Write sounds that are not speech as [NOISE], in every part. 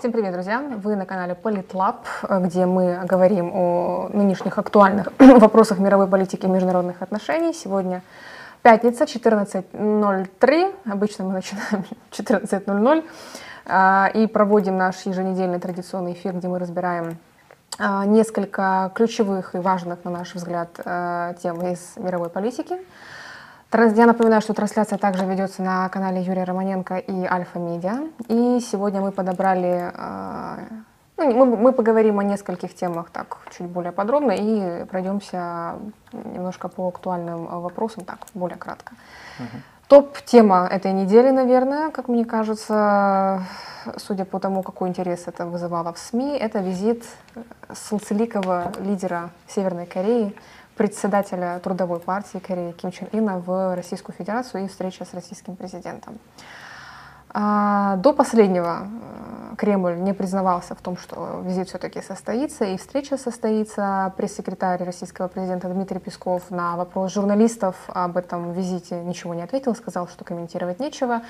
Всем привет, друзья! Вы на канале Политлаб, где мы говорим о нынешних актуальных [CLEARS THROAT] вопросах мировой политики и международных отношений. Сегодня пятница, 14.03. Обычно мы [LAUGHS] начинаем 14.00 а, и проводим наш еженедельный традиционный эфир, где мы разбираем несколько ключевых и важных, на наш взгляд, а, тем из мировой политики. Я напоминаю, что трансляция также ведется на канале Юрия Романенко и Альфа Медиа. И сегодня мы подобрали, а, ну, мы, мы поговорим о нескольких темах так чуть более подробно и пройдемся немножко по актуальным вопросам так более кратко. Угу. Топ-тема этой недели, наверное, как мне кажется, судя по тому, какой интерес это вызывало в СМИ, это визит солнцеликого лидера Северной Кореи председателя Трудовой партии Кореи Ким Чен Ина в Российскую Федерацию и встреча с российским президентом. А, до последнего э, Кремль не признавался в том, что визит все-таки состоится и встреча состоится. Пресс-секретарь российского президента Дмитрий Песков на вопрос журналистов об этом визите ничего не ответил, сказал, что комментировать нечего.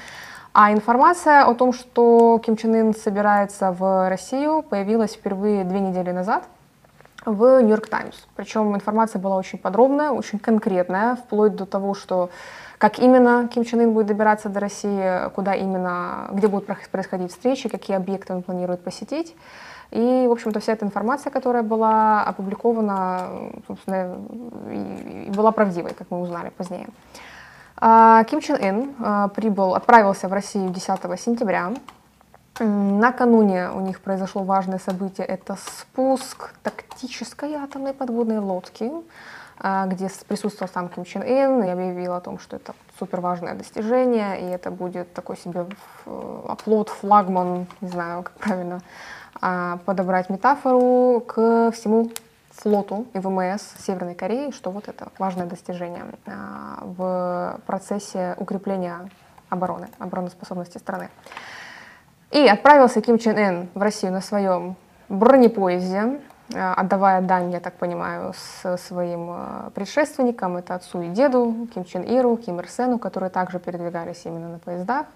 А информация о том, что Ким Чен Ын собирается в Россию, появилась впервые две недели назад – в Нью-Йорк Таймс. Причем информация была очень подробная, очень конкретная, вплоть до того, что как именно Ким Чен Ын будет добираться до России, куда именно, где будут происходить встречи, какие объекты он планирует посетить. И, в общем-то, вся эта информация, которая была опубликована, собственно, и была правдивой, как мы узнали позднее. А, Ким Чен Ын а, прибыл, отправился в Россию 10 сентября Накануне у них произошло важное событие. Это спуск тактической атомной подводной лодки, где присутствовал сам Ким Чен Ын и объявил о том, что это супер важное достижение, и это будет такой себе оплот, флагман, не знаю, как правильно а, подобрать метафору к всему флоту и ВМС Северной Кореи, что вот это важное достижение а, в процессе укрепления обороны, обороноспособности страны. И отправился Ким Чен Ын в Россию на своем бронепоезде, э, отдавая дань, я так понимаю, своим э, предшественникам, это отцу и деду, Ким Чен Иру, Ким Ир Сену, которые также передвигались именно на поездах.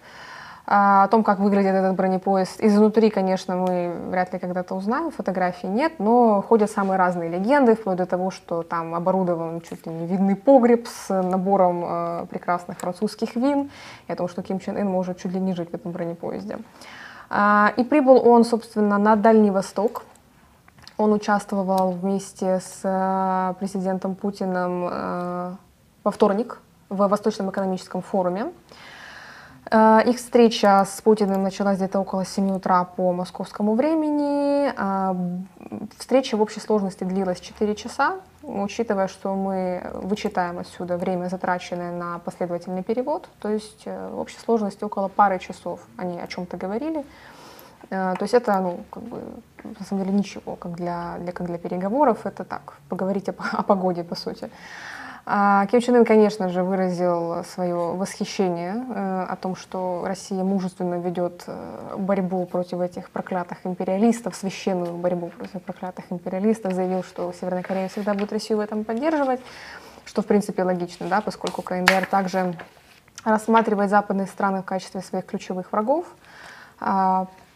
А, о том, как выглядит этот бронепоезд, изнутри, конечно, мы вряд ли когда-то узнаем, фотографий нет, но ходят самые разные легенды, вплоть до того, что там оборудован чуть ли не видный погреб с набором э, прекрасных французских вин, и о том, что Ким Чен Ын может чуть ли не жить в этом бронепоезде. А, и прибыл он, собственно, на Дальний Восток. Он участвовал вместе с э, президентом Путиным э, во вторник в Восточном экономическом форуме. Э, их встреча с Путиным началась где-то около 7 утра по московскому времени. Встреча в общей сложности длилась 4 часа, учитывая, что мы вычитаем отсюда время, затраченное на последовательный перевод. То есть в общей сложности около пары часов они о чем-то говорили. То есть это, ну, как бы, на самом деле ничего, как для, для, как для переговоров, это так, поговорить о, [LAUGHS] о погоде, по сути. А Ким Чен Ын, конечно же, выразил свое восхищение э, о том, что Россия мужественно ведет э, борьбу против этих проклятых империалистов, священную борьбу против проклятых империалистов, заявил, что Северная Корея всегда будет Россию в этом поддерживать, что, в принципе, логично, да, поскольку КНДР также рассматривает западные страны в качестве своих ключевых врагов.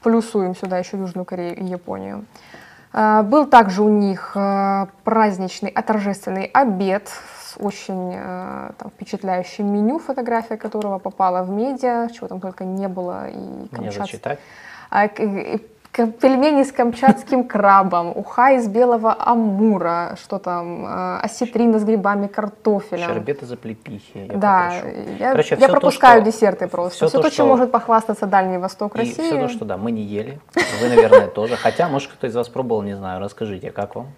Плюсуем сюда еще Южную Корею и Японию. А, был также у них а, праздничный, а торжественный обед с очень а, там, впечатляющим меню, фотография которого попала в медиа, чего там только не было. И Мне зачитать? Пельмени с камчатским крабом, уха из белого амура, что там, э, осетрина с грибами, картофелем. Щербет из облепихи. Я да, я, Короче, я пропускаю то, что, десерты просто. Все, все то, то, чем может похвастаться Дальний Восток и России. все то, что да, мы не ели, вы, наверное, тоже. Хотя, может, кто из вас пробовал, не знаю, расскажите, как вам?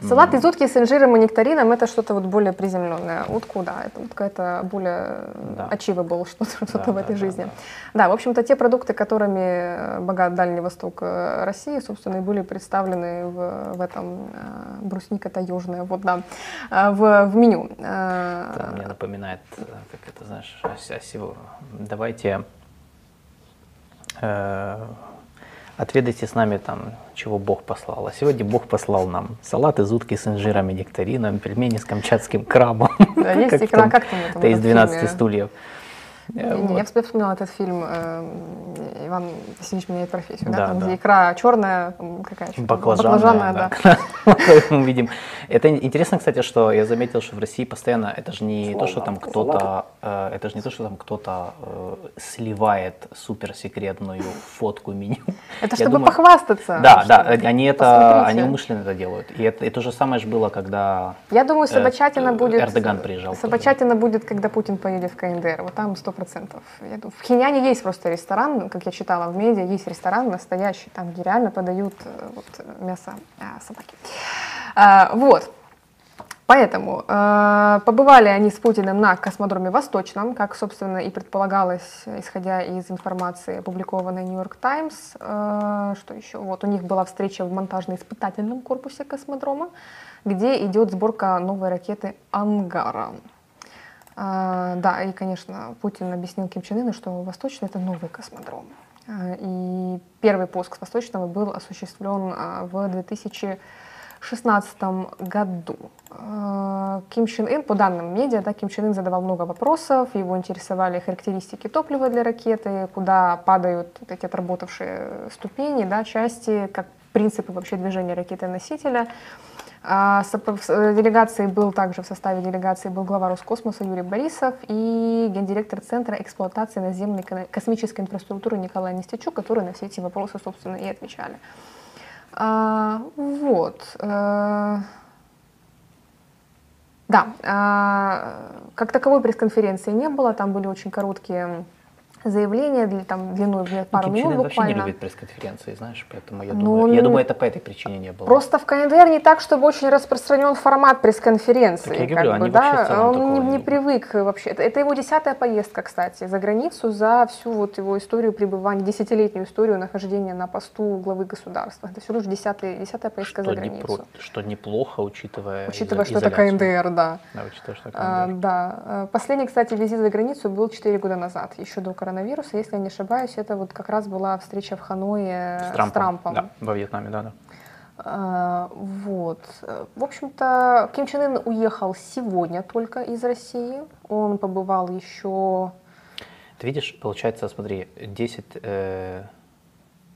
Салат из утки с инжиром и нектарином это что-то вот более приземленное. Утку, да, это утка это более да. achievable что-то, что да, в этой да, жизни. Да, да. да, в общем-то, те продукты, которыми э, богат Дальний Восток э, России, собственно, и были представлены в, в этом э, брусника таежная, вот да, в, в меню. Это мне напоминает, как это, знаешь, о, о, давайте э, отведайте с нами там, чего Бог послал. А сегодня Бог послал нам салат из утки с инжиром и нектарином, пельмени с камчатским крабом. Да, есть икра, как там это? Это из этом 12 фильме? стульев. Э, вот. Я вспомнила этот фильм э, «Иван Васильевич меняет профессию», да, Да, там, да. где икра черная, какая Баклажанная, да. да. [LAUGHS] Мы видим. Это интересно, кстати, что я заметил, что в России постоянно это же не то, что там кто-то, э, это же не то, что там кто-то сливает суперсекретную фотку меню. [LAUGHS] Это чтобы похвастаться. Да, да, они это, они умышленно это делают. И это, то же самое же было, когда Я думаю, собачатина будет... Эрдоган приезжал. Собачатина будет, когда Путин поедет в КНДР. Вот там сто процентов. В Хиняне есть просто ресторан, как я читала в медиа, есть ресторан настоящий, там, где реально подают э, вот, мясо э, собаки. А, вот. Поэтому э, побывали они с Путиным на космодроме Восточном, как, собственно, и предполагалось, исходя из информации, опубликованной Нью-Йорк Таймс. Э, что еще? Вот у них была встреча в монтажно-испытательном корпусе космодрома, где идет сборка новой ракеты «Ангара». А, да, и, конечно, Путин объяснил Ким Чен Ыну, что Восточный — это новый космодром. А, И первый пуск Восточного был осуществлен а, в 2016 году. Ким Чен Ын, по данным медиа, да, Ким Чен Ын задавал много вопросов, его интересовали характеристики топлива для ракеты, куда падают вот эти отработавшие ступени, да, части, как принципы вообще движения ракеты-носителя. А, с- делегации был также в составе делегации был глава Роскосмоса Юрий Борисов и гендиректор Центра эксплуатации наземной ко- космической инфраструктуры Николай Нестячук, которые на все эти вопросы, собственно, и отвечали. А, вот. э, Да, а, как таковой пресс-конференции не было, там были очень короткие заявления, для, там, длиной в пару Чен минут Ын вообще не буквально. любит пресс-конференции, знаешь, поэтому я Ну, думаю, я он- думаю, это по этой причине не было. Просто в КНДР не так, чтобы очень распространен формат пресс-конференции. Так я как говорю, бы, они вообще да, он не, не привык вообще. Это, это его десятая поездка, кстати, за границу за всю вот его историю пребывания, десятилетнюю историю нахождения на посту главы государства. Это всего лишь десятый, десятая поездка что, за границу. непро- что неплохо, учитывая, Учитывая, что это. КНДР, да. Да, учитывая, что это А, КНДР. да. А, Последний, кстати, визит за границу был 4 года назад, еще до коронавируса. Если я не ошибаюсь, это вот как раз была встреча в Ханое С Трампом. Да, во Вьетнаме, да, да. А, Вот. Э, В общем-то, Ким Чен Ын уехал сегодня только из России. Он побывал еще... Ты видишь, получается, смотри, 10, э,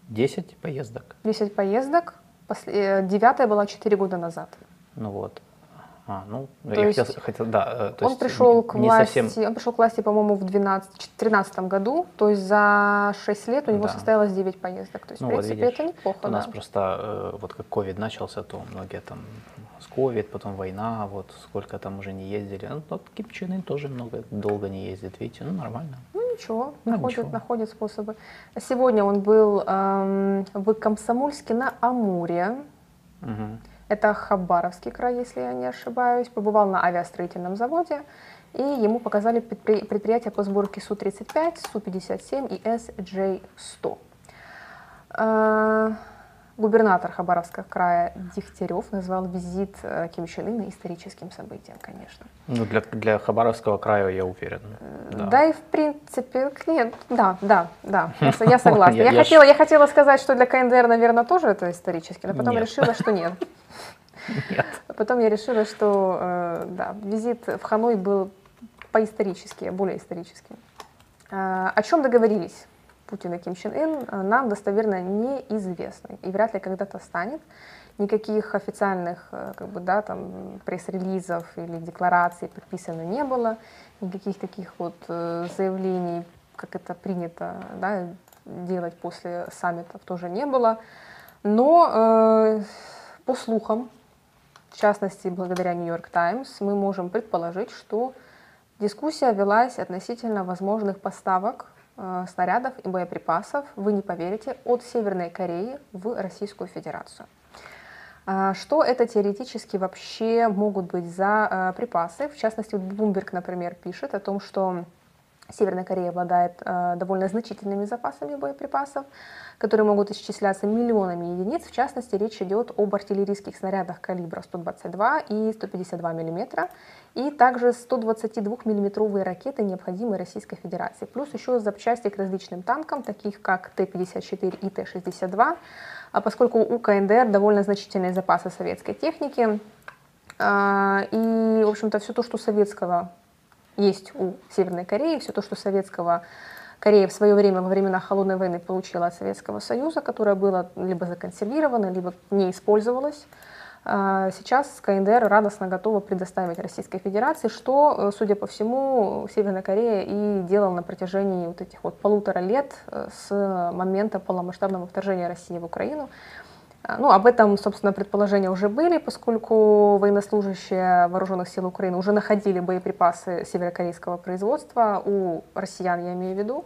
10 поездок. 10 поездок. После- э, Девятая была 4 года назад. Ну вот. А, ну, То я есть хотел, хотел- да. э, то он есть пришел к власти, совсем он пришел к власти, по-моему, в 2013 году. То есть за 6 лет у него Да. состоялось 9 поездок. То есть, Ну в вот принципе, видишь, это неплохо. У нас да. просто, э, вот как ковид начался, то многие там с ковид, потом война, вот сколько там уже не ездили. Ну, вот Ким Чен Ын тоже много, долго не ездит, видите, ну нормально. Ну ничего, Ну, находит, ничего. находит способы. Сегодня он был эм, в Комсомольске на Амуре. Мгм. Это Хабаровский край, если я не ошибаюсь. Побывал на авиастроительном заводе. И ему показали предпри- предприятия по сборке Су-35, Су-57 и SJ-100. Э, Губернатор Хабаровского края Дегтярев назвал визит э, Ким Чен Ына историческим событием, конечно. Ну, для, для Хабаровского края я уверен. Да. Да. и в принципе, нет, да, да, да, [LAUGHS] я, я согласна. Я- Я, хотела, я хотела сказать, что для КНДР, наверное, тоже это исторически, но потом Нет. решила, что нет. [LAUGHS] Нет. Потом я решила, что э, да, визит в Ханой был поисторически, более историческим. О чем договорились Путин и Ким Чен Ын, а, нам достоверно неизвестно и вряд ли когда-то станет. Никаких официальных э, как бы, да, там, пресс-релизов или деклараций подписано не было, никаких таких вот э, заявлений, как это принято да, делать после саммитов, тоже не было. Но э, по слухам, в частности, благодаря Нью-Йорк Таймс, мы можем предположить, что дискуссия велась относительно возможных поставок э, снарядов и боеприпасов, вы не поверите, от Северной Кореи в Российскую Федерацию. А, Что это теоретически вообще могут быть за э, припасы? В частности, вот Bloomberg, например, пишет о том, что Северная Корея обладает э, довольно значительными запасами боеприпасов, которые могут исчисляться миллионами единиц. В частности, речь идет об артиллерийских снарядах калибра 122 и 152 мм, и также 122 миллиметровые ракеты, необходимые Российской Федерации. Плюс еще запчасти к различным танкам, таких как Т-54 и Т-62, а поскольку у КНДР довольно значительные запасы советской техники, а, и, в общем-то, все то, что советского есть у Северной Кореи, все то, что советского Корея в свое время, во времена Холодной войны, получила от Советского Союза, которое было либо законсервировано, либо не использовалось. А, сейчас КНДР радостно готова предоставить Российской Федерации, что, э, судя по всему, Северная Корея и делала на протяжении вот этих вот полутора лет э, с момента полномасштабного вторжения России в Украину. А, ну, об этом, собственно, предположения уже были, поскольку военнослужащие вооруженных сил Украины уже находили боеприпасы северокорейского производства. У россиян, я имею в виду,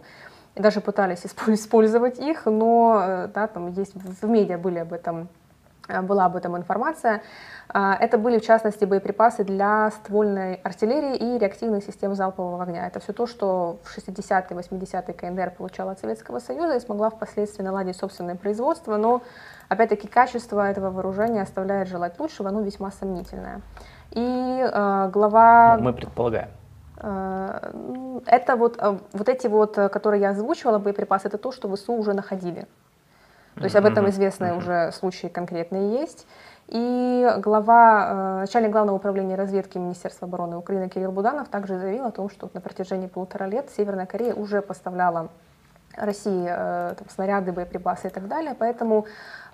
и даже пытались использовать их, но э, да, там есть в медиа были об этом Э, была об этом информация. А, это были, в частности, боеприпасы для ствольной артиллерии и реактивных систем залпового огня. Это все то, что в 60-е, 80-е КНДР получала от Советского Союза и смогла впоследствии наладить собственное производство, но, опять-таки, качество этого вооружения оставляет желать лучшего, оно весьма сомнительное. И э, глава... Ну, мы предполагаем. Э, это вот, э, вот эти вот, которые я озвучивала, боеприпасы, это то, что ВСУ уже находили. То есть об этом известные уже случаи конкретные есть. И глава, э, начальник главного управления разведки Министерства обороны Украины Кирилл Буданов также заявил о том, что на протяжении полутора лет Северная Корея уже поставляла России э, там, снаряды, боеприпасы и так далее. Поэтому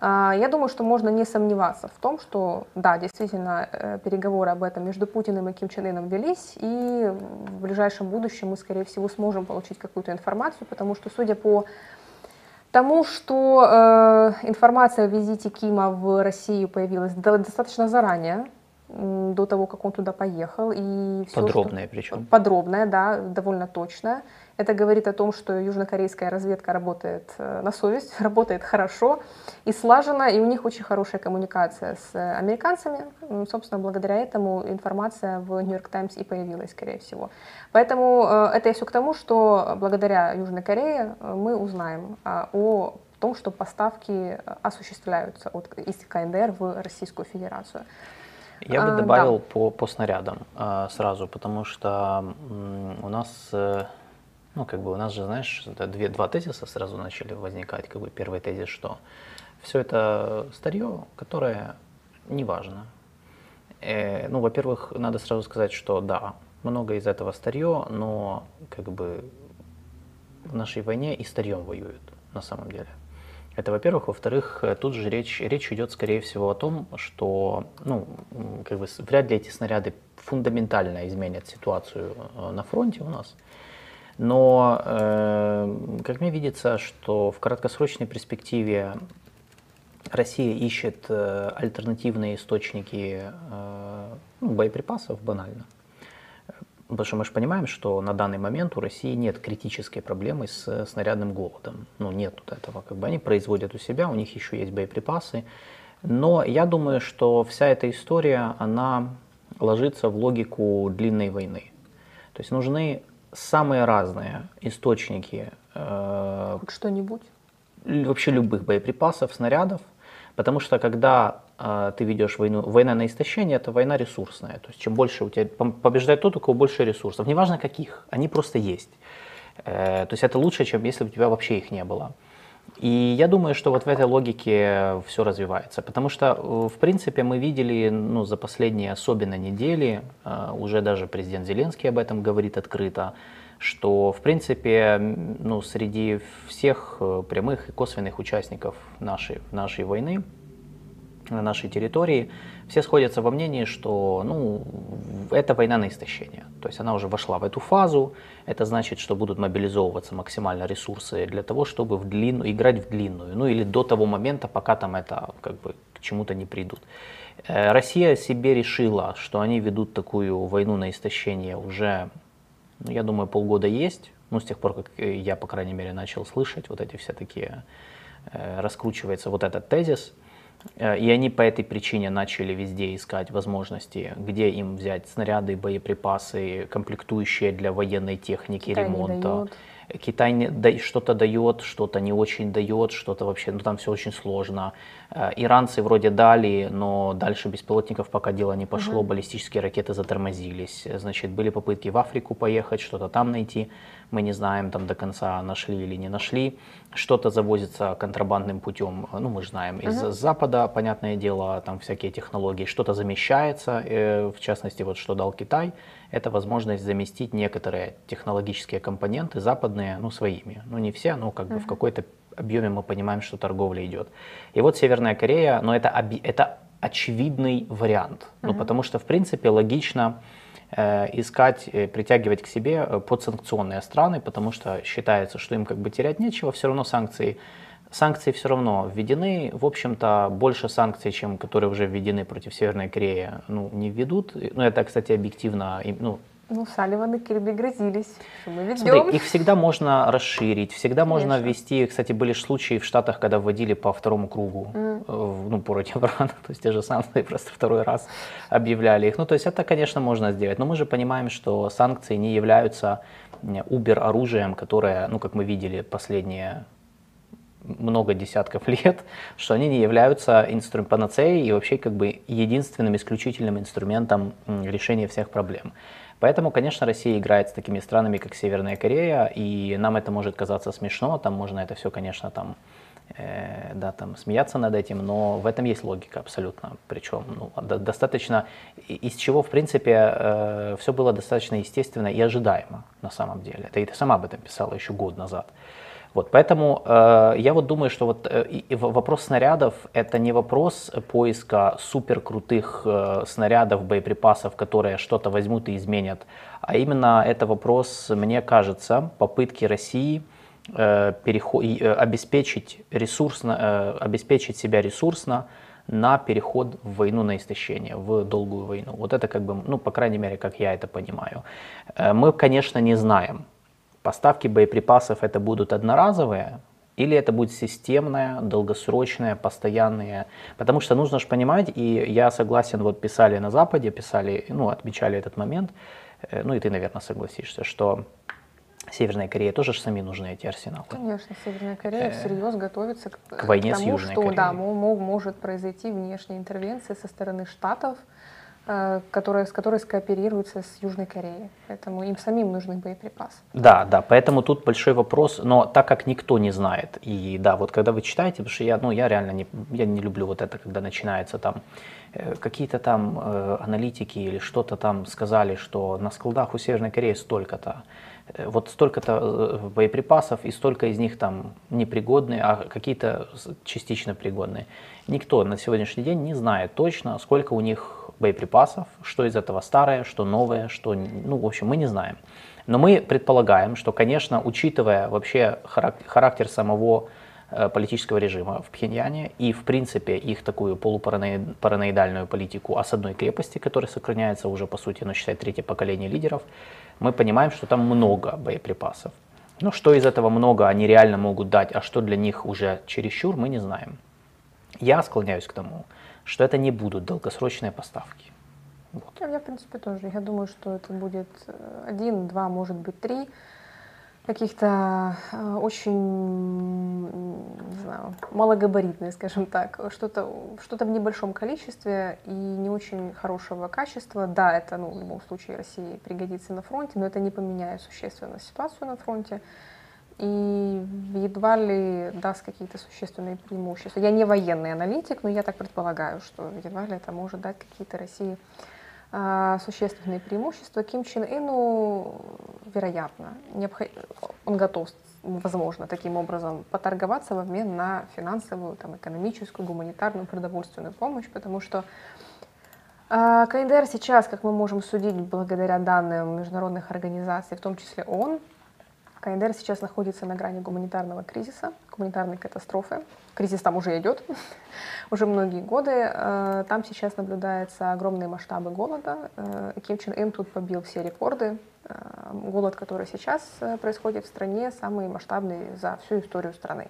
э, я думаю, что можно не сомневаться в том, что да, действительно переговоры об этом между Путиным и Ким Чен Ыном велись, и в ближайшем будущем мы, скорее всего, сможем получить какую-то информацию, потому что, судя по тому, что э, информация о визите Кима в Россию появилась достаточно заранее, до того, как он туда поехал. И все, подробная что... причем. Подробная, да, довольно точная. Это говорит о том, что южнокорейская разведка работает э, на совесть, [LAUGHS] работает хорошо и слаженно, и у них очень хорошая коммуникация с американцами. Собственно, благодаря этому информация в Нью-Йорк Таймс и появилась, скорее всего. Поэтому э, это все к тому, что благодаря Южной Корее э, мы узнаем а, о том, что поставки осуществляются от, из КНДР в Российскую Федерацию. Я бы а, добавил да. по, по снарядам а, сразу, потому что у нас, ну, как бы у нас же, знаешь, две, два тезиса сразу начали возникать. Как бы первый тезис, что все это старье, которое не важно. Э, ну, во-первых, надо сразу сказать, что да, много из этого старье, но как бы в нашей войне и старьем воюют на самом деле. Это, во-первых. Во-вторых, тут же речь, речь идет, скорее всего, о том, что ну, как бы, вряд ли эти снаряды фундаментально изменят ситуацию э, на фронте у нас. Но, э, как мне видится, что в краткосрочной перспективе Россия ищет э, альтернативные источники э, ну, боеприпасов банально. Потому что мы же понимаем, что на данный момент у России нет критической проблемы с снарядным голодом. Ну, нет вот этого. Как бы они производят у себя, у них еще есть боеприпасы. Но я думаю, что вся эта история, она ложится в логику длинной войны. То есть нужны самые разные источники. Э, Что-нибудь? Вообще любых боеприпасов, снарядов. Потому что когда э, ты ведешь войну, война на истощение, это война ресурсная. То есть чем больше у тебя побеждает тот, у кого больше ресурсов. Неважно каких, они просто есть. Э, то есть это лучше, чем если бы у тебя вообще их не было. И я думаю, что вот в этой логике все развивается. Потому что, э, в принципе, мы видели ну, за последние особенно недели, э, уже даже президент Зеленский об этом говорит открыто, что, в принципе, ну, среди всех э, прямых и косвенных участников нашей, нашей войны, на нашей территории, все сходятся во мнении, что ну, это война на истощение. То есть она уже вошла в эту фазу. Это значит, что будут мобилизовываться максимально ресурсы для того, чтобы в длину, играть в длинную. Ну или до того момента, пока там это как бы к чему-то не придут. Э, Россия себе решила, что они ведут такую войну на истощение уже ну, я думаю, полгода есть. Ну, с тех пор, как я, по крайней мере, начал слышать вот эти все такие, э, раскручивается вот этот тезис. Э, и они по этой причине начали везде искать возможности, где им взять снаряды, боеприпасы, комплектующие для военной техники, Китай ремонта. Китай что-то дает, что-то не очень дает, что-то вообще, ну там все очень сложно. Э, иранцы вроде дали, но дальше беспилотников пока дело не пошло, угу. баллистические ракеты затормозились. Значит, были попытки в Африку поехать, что-то там найти. Мы не знаем там до конца, нашли или не нашли. Что-то завозится контрабандным путем, ну мы же знаем, из угу. Запада, понятное дело, там всякие технологии. Что-то замещается, э, в частности, вот что дал Китай, это возможность заместить некоторые технологические компоненты западные, ну своими. Ну не все, но как угу. бы в какой-то объеме мы понимаем, что торговля идет. И вот Северная Корея, но это, это очевидный вариант. Uh-huh. Ну, потому что, в принципе, логично э, искать, э, притягивать к себе э, подсанкционные страны, потому что считается, что им как бы терять нечего, все равно санкции санкции все равно введены. В общем-то, больше санкций, чем которые уже введены против Северной Кореи, ну, не введут. Ну, это, кстати, объективно, ну, ну, Салливан и Кирби грозились, что мы ведем. Смотри, их всегда можно расширить, всегда Конечно. можно ввести. Кстати, были случаи в Штатах, когда вводили по второму кругу, mm. ну, против Ирана, [LAUGHS] то есть те же санкции, просто второй раз объявляли их. Ну, то есть это, конечно, можно сделать, но мы же понимаем, что санкции не являются убер-оружием, которое, ну, как мы видели последние много десятков [LAUGHS] лет, что они не являются инструмент панацеей и вообще как бы единственным исключительным инструментом решения всех проблем. Поэтому, конечно, Россия играет с такими странами, как Северная Корея, и нам это может казаться смешно, там можно это все, конечно, там, э, да, там смеяться над этим, но в этом есть логика абсолютно, причем ну, достаточно, из чего, в принципе, э, все было достаточно естественно и ожидаемо на самом деле. Это и ты сама об этом писала еще год назад. Вот, поэтому э, я вот думаю, что вот э, вопрос снарядов это не вопрос поиска супер крутых э, снарядов, боеприпасов, которые что-то возьмут и изменят, а именно это вопрос, мне кажется, попытки России э, переход, э, обеспечить ресурсно, э, обеспечить себя ресурсно на переход в войну на истощение, в долгую войну. Вот это как бы, ну, по крайней мере, как я это понимаю. Э, мы, конечно, не знаем, Поставки боеприпасов это будут одноразовые, или это будет системное, долгосрочное, постоянное. Потому что нужно же понимать, и я согласен, вот писали на Западе, писали, ну, отмечали этот момент, э, ну и ты, наверное, согласишься, что Северная Корея тоже же сами нужны эти арсеналы. Конечно, Северная Корея э, всерьез готовится к, к войне к тому, с Южной что, Кореей. Да, может произойти внешняя интервенция со стороны Штатов, которая, с которой скооперируется с Южной Кореей. Поэтому им самим нужны боеприпасы. Да, да, поэтому тут большой вопрос, но так как никто не знает, и да, вот когда вы читаете, потому что я, ну, я реально не, я не люблю вот это, когда начинается там э, какие-то там э, аналитики или что-то там сказали, что на складах у Северной Кореи столько-то, э, вот столько-то э, боеприпасов, и столько из них там непригодные, а какие-то частично пригодные. Никто на сегодняшний день не знает точно, сколько у них боеприпасов, что из этого старое, что новое, что, ну, в общем, мы не знаем. Но мы предполагаем, что, конечно, учитывая вообще характер самого э, политического режима в Пхеньяне и, в принципе, их такую полупараноидальную политику о с одной крепости, которая сохраняется уже, по сути, ну, считай, третье поколение лидеров, мы понимаем, что там много боеприпасов. Но что из этого много они реально могут дать, а что для них уже чересчур, мы не знаем. Я склоняюсь к тому, что это не будут долгосрочные поставки. Вот. Я, в принципе, тоже. Я думаю, что это будет э, один, два, может быть, три каких-то э, очень, не знаю, малогабаритные, скажем так, что-то что в небольшом количестве и не очень хорошего качества. Да, это, ну, в любом случае России пригодится на фронте, но это не поменяет существенно ситуацию на фронте и едва ли даст какие-то существенные преимущества. Я не военный аналитик, но я так предполагаю, что едва ли это может дать какие-то России а, существенные преимущества. Ким Чен Ыну, вероятно, необход... он готов, возможно, таким образом поторговаться в обмен на финансовую, там, экономическую, гуманитарную, продовольственную помощь, потому что а, КНДР сейчас, как мы можем судить, благодаря данным международных организаций, в том числе ООН, КНДР сейчас находится на грани гуманитарного кризиса, гуманитарной катастрофы. Кризис там уже идет, [LAUGHS] уже многие годы. Э, там сейчас наблюдаются огромные масштабы голода. Э, Ким Чен Ын тут побил все рекорды. Э, голод, который сейчас происходит в стране, самый масштабный за всю историю страны.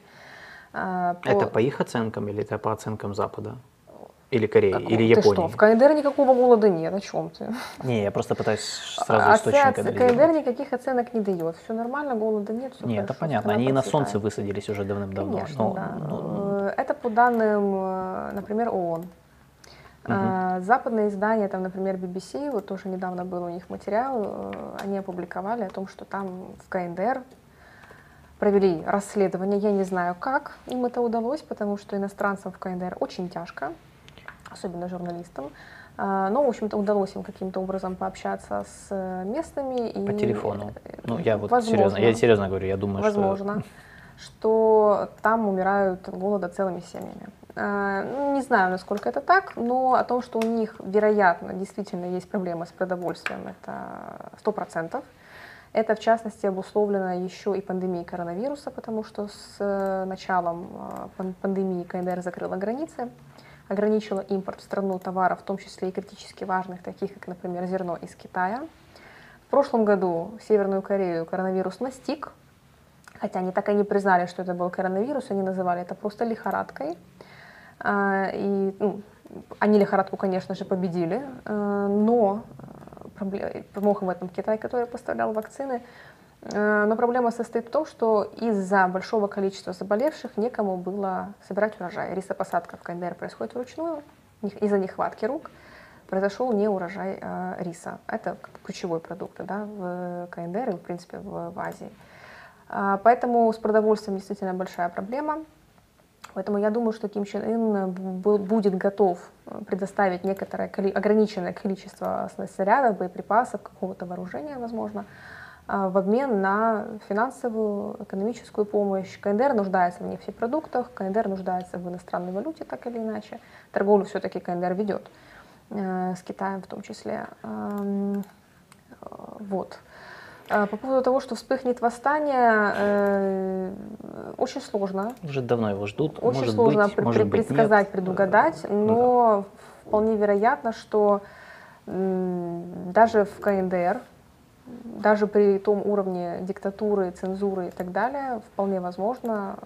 По... Это по их оценкам или это по оценкам Запада? Или Кореи, как, или Японии? Ты что, в КНДР никакого голода нет, о чем ты? [LAUGHS] Не, я просто пытаюсь сразу а, источник оц... КНДР никаких оценок не дает, все нормально, голода нет, все Нет, это понятно, они и на солнце высадились уже давным-давно. Конечно, но, да. Но, но... Это по данным, э, например, ООН. Угу. Западные издания, там, например, BBC, вот тоже недавно был у них материал, э, они опубликовали о том, что там в КНДР провели расследование, я не знаю как им это удалось, потому что иностранцам в КНДР очень тяжко, особенно журналистам. А, но, в общем-то, удалось им каким-то образом пообщаться с э, местными. По и, телефону. Ну, я вот возможно, серьезно, я серьезно говорю, я думаю, возможно, что... что там умирают от голода целыми семьями. А, ну, не знаю, насколько это так, но о том, что у них, вероятно, действительно есть проблемы с продовольствием, это сто процентов. Это, в частности, обусловлено еще и пандемией коронавируса, потому что с э, началом э, пандемии КНДР закрыла границы, ограничила импорт в страну товаров, в том числе и критически важных, таких как, например, зерно из Китая. В прошлом году Северную Корею коронавирус настиг, хотя они так и не признали, что это был коронавирус, они называли это просто лихорадкой. А, и ну, они лихорадку, конечно же, победили, э, но помог им в этом Китай, который поставлял вакцины. Э, но проблема состоит в том, что из-за большого количества заболевших некому было собирать урожай. Рисопосадка в КНДР происходит вручную, из-за нехватки рук произошел не урожай э, риса. Это ключевой продукт да, в КНДР и, в принципе, в, в Азии. Э, поэтому с продовольствием действительно большая проблема. Поэтому я думаю, что Ким Чен Ын будет готов предоставить некоторое ограниченное количество снарядов, боеприпасов, какого-то вооружения, возможно, а, в обмен на финансовую, экономическую помощь. КНДР нуждается в нефтепродуктах, КНДР нуждается в иностранной валюте, так или иначе. Торговлю все-таки КНДР ведет, э, с Китаем в том числе. Э, вот. А, по поводу того, что вспыхнет восстание, э, очень сложно. Уже давно его ждут. Очень может сложно быть, может предсказать, быть, предугадать, но да. вполне вероятно, что даже в КНДР, даже при том уровне диктатуры, цензуры и так далее, вполне возможно,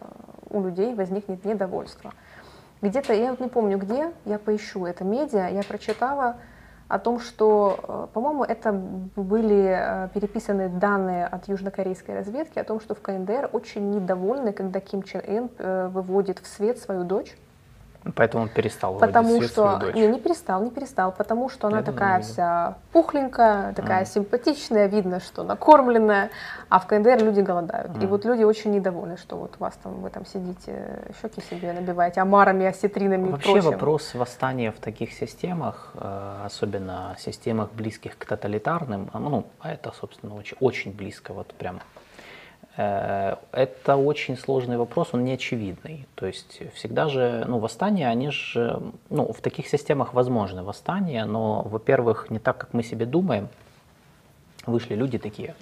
у людей возникнет недовольство. Где-то, я вот не помню где, я поищу это медиа, я прочитала, о том, что, э, по-моему, это были э, переписаны данные от южнокорейской разведки о том, что в КНДР очень недовольны, когда Ким Чен Ын э, выводит в свет свою дочь. Поэтому он перестал потому что свою дочь. Не, не перестал, не перестал, потому что она Я такая вся пухленькая, такая mm. симпатичная, видно, что накормленная, а в КНДР люди голодают. Mm. И вот люди очень недовольны, что вот у вас там, вы там сидите, щеки себе набиваете омарами, осетринами Вообще и прочим. вопрос восстания в таких системах, э, особенно системах близких к тоталитарным, ну, а это, собственно, очень, очень близко, вот прям это очень сложный вопрос, он не очевидный. То есть всегда же, ну, восстания, они же, ну, в таких системах возможны восстания, но, во-первых, не так, как мы себе думаем. Вышли люди такие,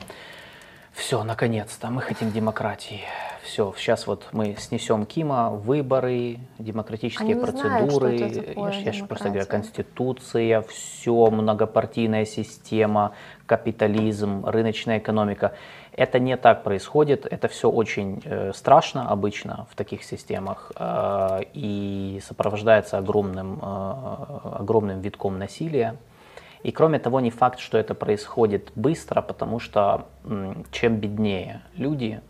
все, наконец-то, мы хотим демократии. Все, сейчас вот мы снесем Кима, выборы, демократические процедуры, знают, такое, я, я просто говорю, конституция, все, многопартийная система, капитализм, рыночная экономика. Это не так происходит, это все очень э, страшно обычно в таких системах э, и сопровождается огромным, э, огромным витком насилия. И кроме того, не факт, что это происходит быстро, потому что чем беднее люди,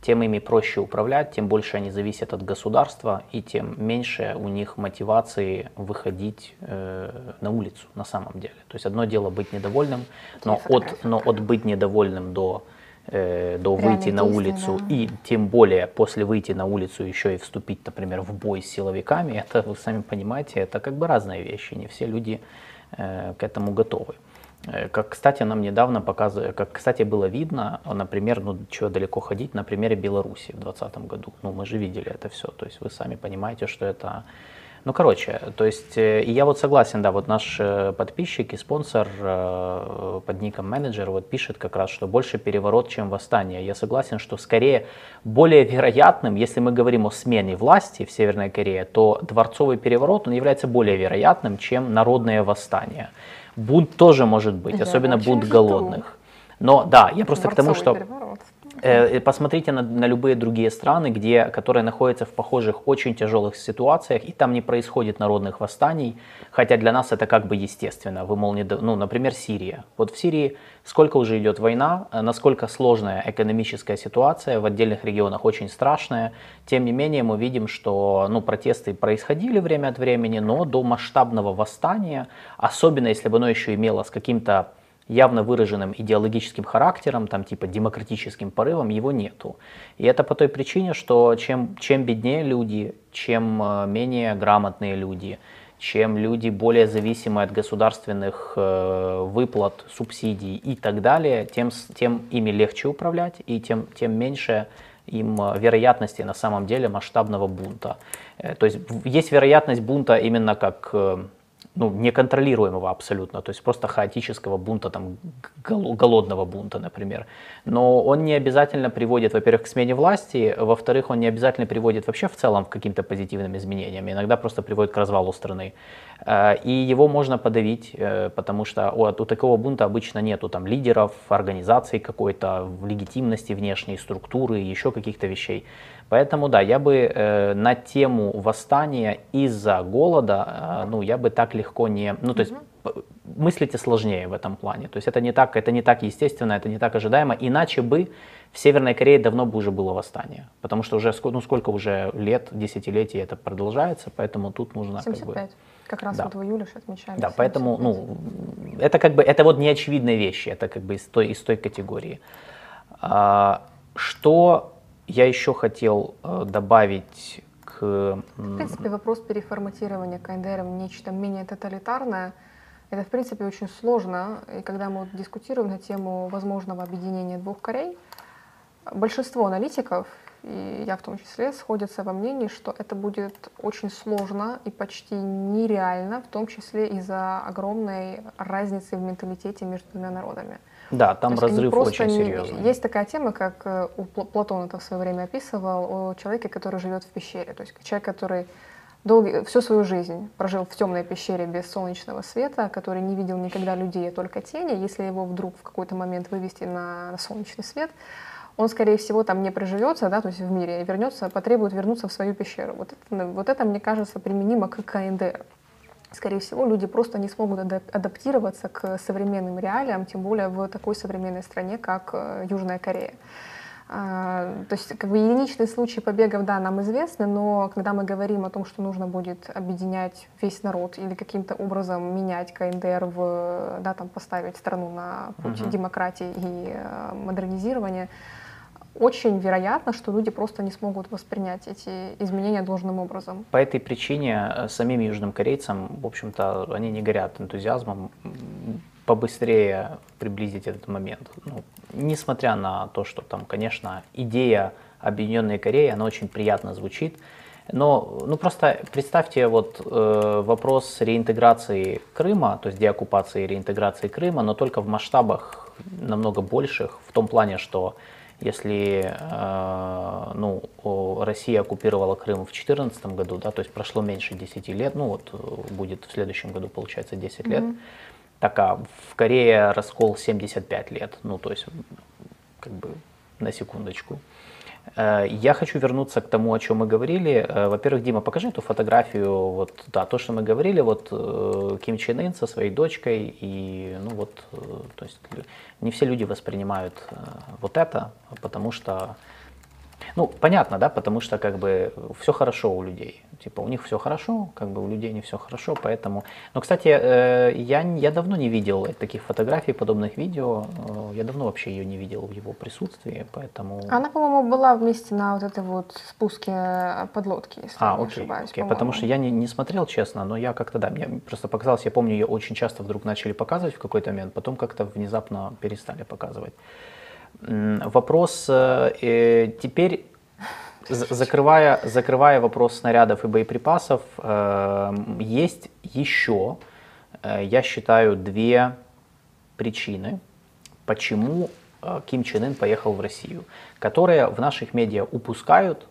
тем ими проще управлять, тем больше они зависят от государства, и тем меньше у них мотивации выходить э, на улицу на самом деле. То есть одно дело быть недовольным, но от, но от быть недовольным до э, до Реально выйти на улицу да. и тем более после выйти на улицу еще и вступить, например, в бой с силовиками, это вы сами понимаете, это как бы разные вещи, не все люди э, к этому готовы. Э, как, кстати, нам недавно показывали, как, кстати, было видно, например, ну, чего далеко ходить, на примере Беларуси в 2020 году. Ну, мы же видели это все, то есть вы сами понимаете, что это ну, короче, то есть, э, и я вот согласен, да, вот наш э, подписчик и спонсор э, под ником менеджер вот пишет как раз, что больше переворот, чем восстание. Я согласен, что скорее более вероятным, если мы говорим о смене власти в Северной Корее, то дворцовый переворот, он является более вероятным, чем народное восстание. Бунт тоже может быть, особенно бунт голодных. Но да, я просто к тому, что... Переворот посмотрите на, на любые другие страны, где, которые находятся в похожих очень тяжелых ситуациях, и там не происходит народных восстаний, хотя для нас это как бы естественно. Вы, мол, не, ну, например, Сирия. Вот в Сирии сколько уже идет война, э, насколько сложная экономическая ситуация в отдельных регионах очень страшная. Тем не менее, мы видим, что ну, протесты происходили время от времени, но до масштабного восстания, особенно если бы оно еще имело с каким-то явно выраженным идеологическим характером, там типа демократическим порывом, его нету. И это по той причине, что чем, чем беднее люди, чем э, менее грамотные люди, чем люди более зависимы от государственных э, выплат, субсидий и так далее, тем, тем ими легче управлять и тем, тем меньше им э, вероятности на самом деле масштабного бунта. Э, то есть есть вероятность бунта именно как ну, неконтролируемого абсолютно, то есть просто хаотического бунта, там, голодного бунта, например. Но он не обязательно приводит, во-первых, к смене власти, во-вторых, он не обязательно приводит вообще в целом к каким-то позитивным изменениям, иногда просто приводит к развалу страны. Э, и его можно подавить, э, потому что у, такого бунта обычно нету там лидеров, организации какой-то, легитимности внешней структуры, еще каких-то вещей. Поэтому да, я бы э, на тему восстания из-за голода, э, ну, я бы так легко не, ну, то есть мыслите сложнее в этом плане. То есть это не так, это не так естественно, это не так ожидаемо. Иначе бы в Северной Корее давно бы уже было восстание, потому что уже ну сколько уже лет, десятилетий это продолжается, поэтому тут нужно 75. как бы как раз да. вот в июле же отмечали. Да, поэтому, ну, это как бы, это вот неочевидные вещи, это как бы из той, из той категории. А, что я еще хотел э, добавить к... В принципе, вопрос переформатирования КНДР нечто менее тоталитарное, это, в принципе, очень сложно. И когда мы дискутируем на тему возможного объединения двух Корей, большинство аналитиков, и я в том числе, сходятся во мнении, что это будет очень сложно и почти нереально, в том числе из-за огромной разницы в менталитете между двумя народами. Да, там разрыв очень не... серьезный. Есть такая тема, как э, у Платона это в свое время описывал, о человеке, который живет в пещере. То есть человек, который долгий, всю свою жизнь прожил в темной пещере без солнечного света, который не видел никогда людей, а только тени. Если его вдруг в какой-то момент вывести на, на солнечный свет, он, скорее всего, там не проживется, да, то есть в мире, вернется, потребует вернуться в свою пещеру. Вот это, вот это мне кажется, применимо к КНДР скорее всего, люди просто не смогут адаптироваться к современным реалиям, тем более в такой современной стране, как э, Южная Корея. А, то есть как бы единичные случаи побегов, да, нам известны, но когда мы говорим о том, что нужно будет объединять весь народ или каким-то образом менять КНДР в, да, там поставить страну на путь uh-huh. демократии и э, модернизирования, очень вероятно, что люди просто не смогут воспринять эти изменения должным образом. По этой причине э, самим южным корейцам, в общем-то, они не горят энтузиазмом побыстрее приблизить этот момент. Ну, несмотря на то, что там, конечно, идея Объединенной Кореи, она очень приятно звучит, но ну просто представьте вот э, вопрос реинтеграции Крыма, то есть деоккупации и реинтеграции Крыма, но только в масштабах намного больших, в том плане, что если э, ну, Россия оккупировала Крым в 2014 году, да, то есть прошло меньше 10 лет, ну вот э, будет в следующем году, получается, 10 лет, mm-hmm. так а в Корее раскол 75 лет, ну то есть как бы на секундочку. Э, я хочу вернуться к тому, о чем мы говорили. Э, во-первых, Дима, покажи эту фотографию, вот, да, то, что мы говорили, вот э, Ким Чен Ын со своей дочкой, и, ну вот, то есть не все люди воспринимают вот это, потому что ну, понятно, да, потому что как бы все хорошо у людей. Типа у них все хорошо, как бы у людей не все хорошо, поэтому... Но, кстати, э, я, я давно не видел таких фотографий, подобных видео. Э, я давно вообще ее не видел в его присутствии, поэтому... Она, по-моему, была вместе на вот этой вот спуске подлодки, если а, я не окей, ошибаюсь. Окей, потому что я не, не смотрел, честно, но я как-то, да, мне просто показалось, я помню, ее очень часто вдруг начали показывать в какой-то момент, потом как-то внезапно перестали показывать. Вопрос э, э, теперь, закрывая, закрывая вопрос снарядов и боеприпасов, э, есть еще, я считаю, две причины, почему Ким Чен Ын поехал в Россию, которые в наших медиа упускают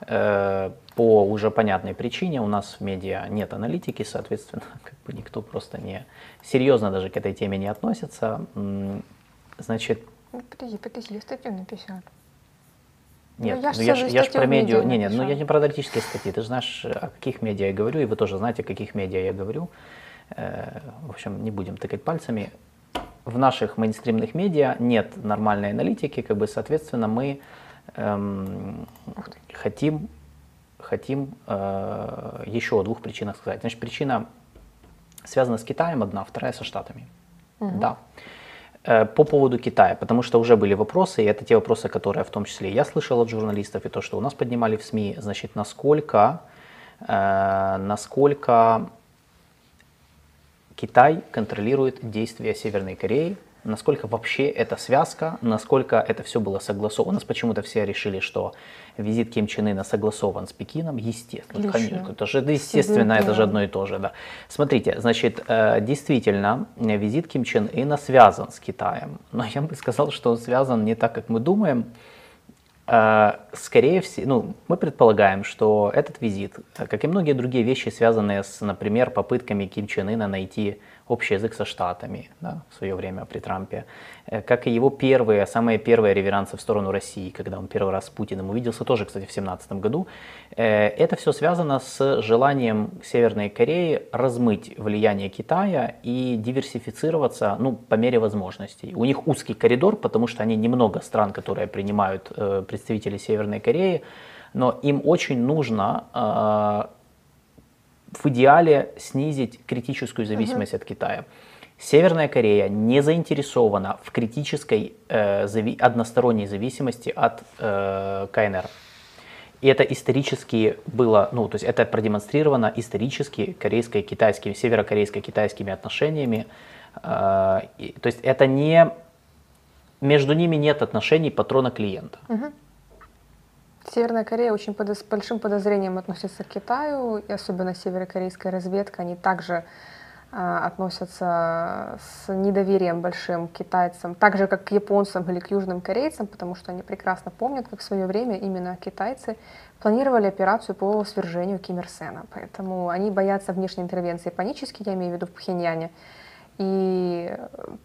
по уже понятной причине. У нас в медиа нет аналитики, соответственно, [LAUGHS] как бы никто просто не серьезно даже к этой теме не относится. Значит, Подожди, подожди, я статью написал. Нет, ну, я, ну, я, ж, я ж про медиа, не, не, ну я не про аналитические статьи, ты же знаешь, о каких медиа я говорю, и вы тоже знаете, о каких медиа я говорю. Э, в общем, не будем тыкать пальцами. В наших мейнстримных медиа нет нормальной аналитики, как бы, соответственно, мы эм, хотим, хотим э, еще о двух причинах сказать. Значит, причина связана с Китаем одна, вторая со Штатами. Угу. Да. Э, по поводу Китая, потому что уже были вопросы, и это те вопросы, которые в том числе я слышал от журналистов, и то, что у нас поднимали в СМИ, значит, насколько, э, насколько Китай контролирует действия Северной Кореи, насколько вообще эта связка, насколько это все было согласовано. У нас почему-то все решили, что визит Ким Чен Ына согласован с Пекином, естественно, Лично. конечно, это же, естественно, это же одно и то же, да. Смотрите, значит, э, действительно, визит Ким Чен Ына связан с Китаем, но я бы сказал, что он связан не так, как мы думаем, э, Скорее всего, ну, мы предполагаем, что этот визит, как и многие другие вещи, связанные с, например, попытками Ким Чен Ына найти общий язык со Штатами да, в свое время при Трампе, э, как и его первые, самые первые реверансы в сторону России, когда он первый раз с Путиным увиделся, тоже, кстати, в 2017 году. Э, это все связано с желанием Северной Кореи размыть влияние Китая и диверсифицироваться ну, по мере возможностей. У них узкий коридор, потому что они немного стран, которые принимают э, представители Северной Кореи, но им очень нужно в идеале снизить критическую зависимость uh-huh. от Китая. Северная Корея не заинтересована в критической э, зави- односторонней зависимости от э, КНР. И это исторически было, ну, то есть это продемонстрировано исторически корейско-китайскими, северокорейско-китайскими отношениями. Э, и, то есть это не, между ними нет отношений патрона-клиента. Угу. Северная Корея очень под, с большим подозрением относится к Китаю, и особенно северокорейская разведка, они также э, относятся с недоверием большим к китайцам, так же как к японцам или к южным корейцам, потому что они прекрасно помнят, как в свое время именно китайцы планировали операцию по свержению Ким Ир Сена. Поэтому они боятся внешней интервенции панически, я имею в виду в Пхеньяне. И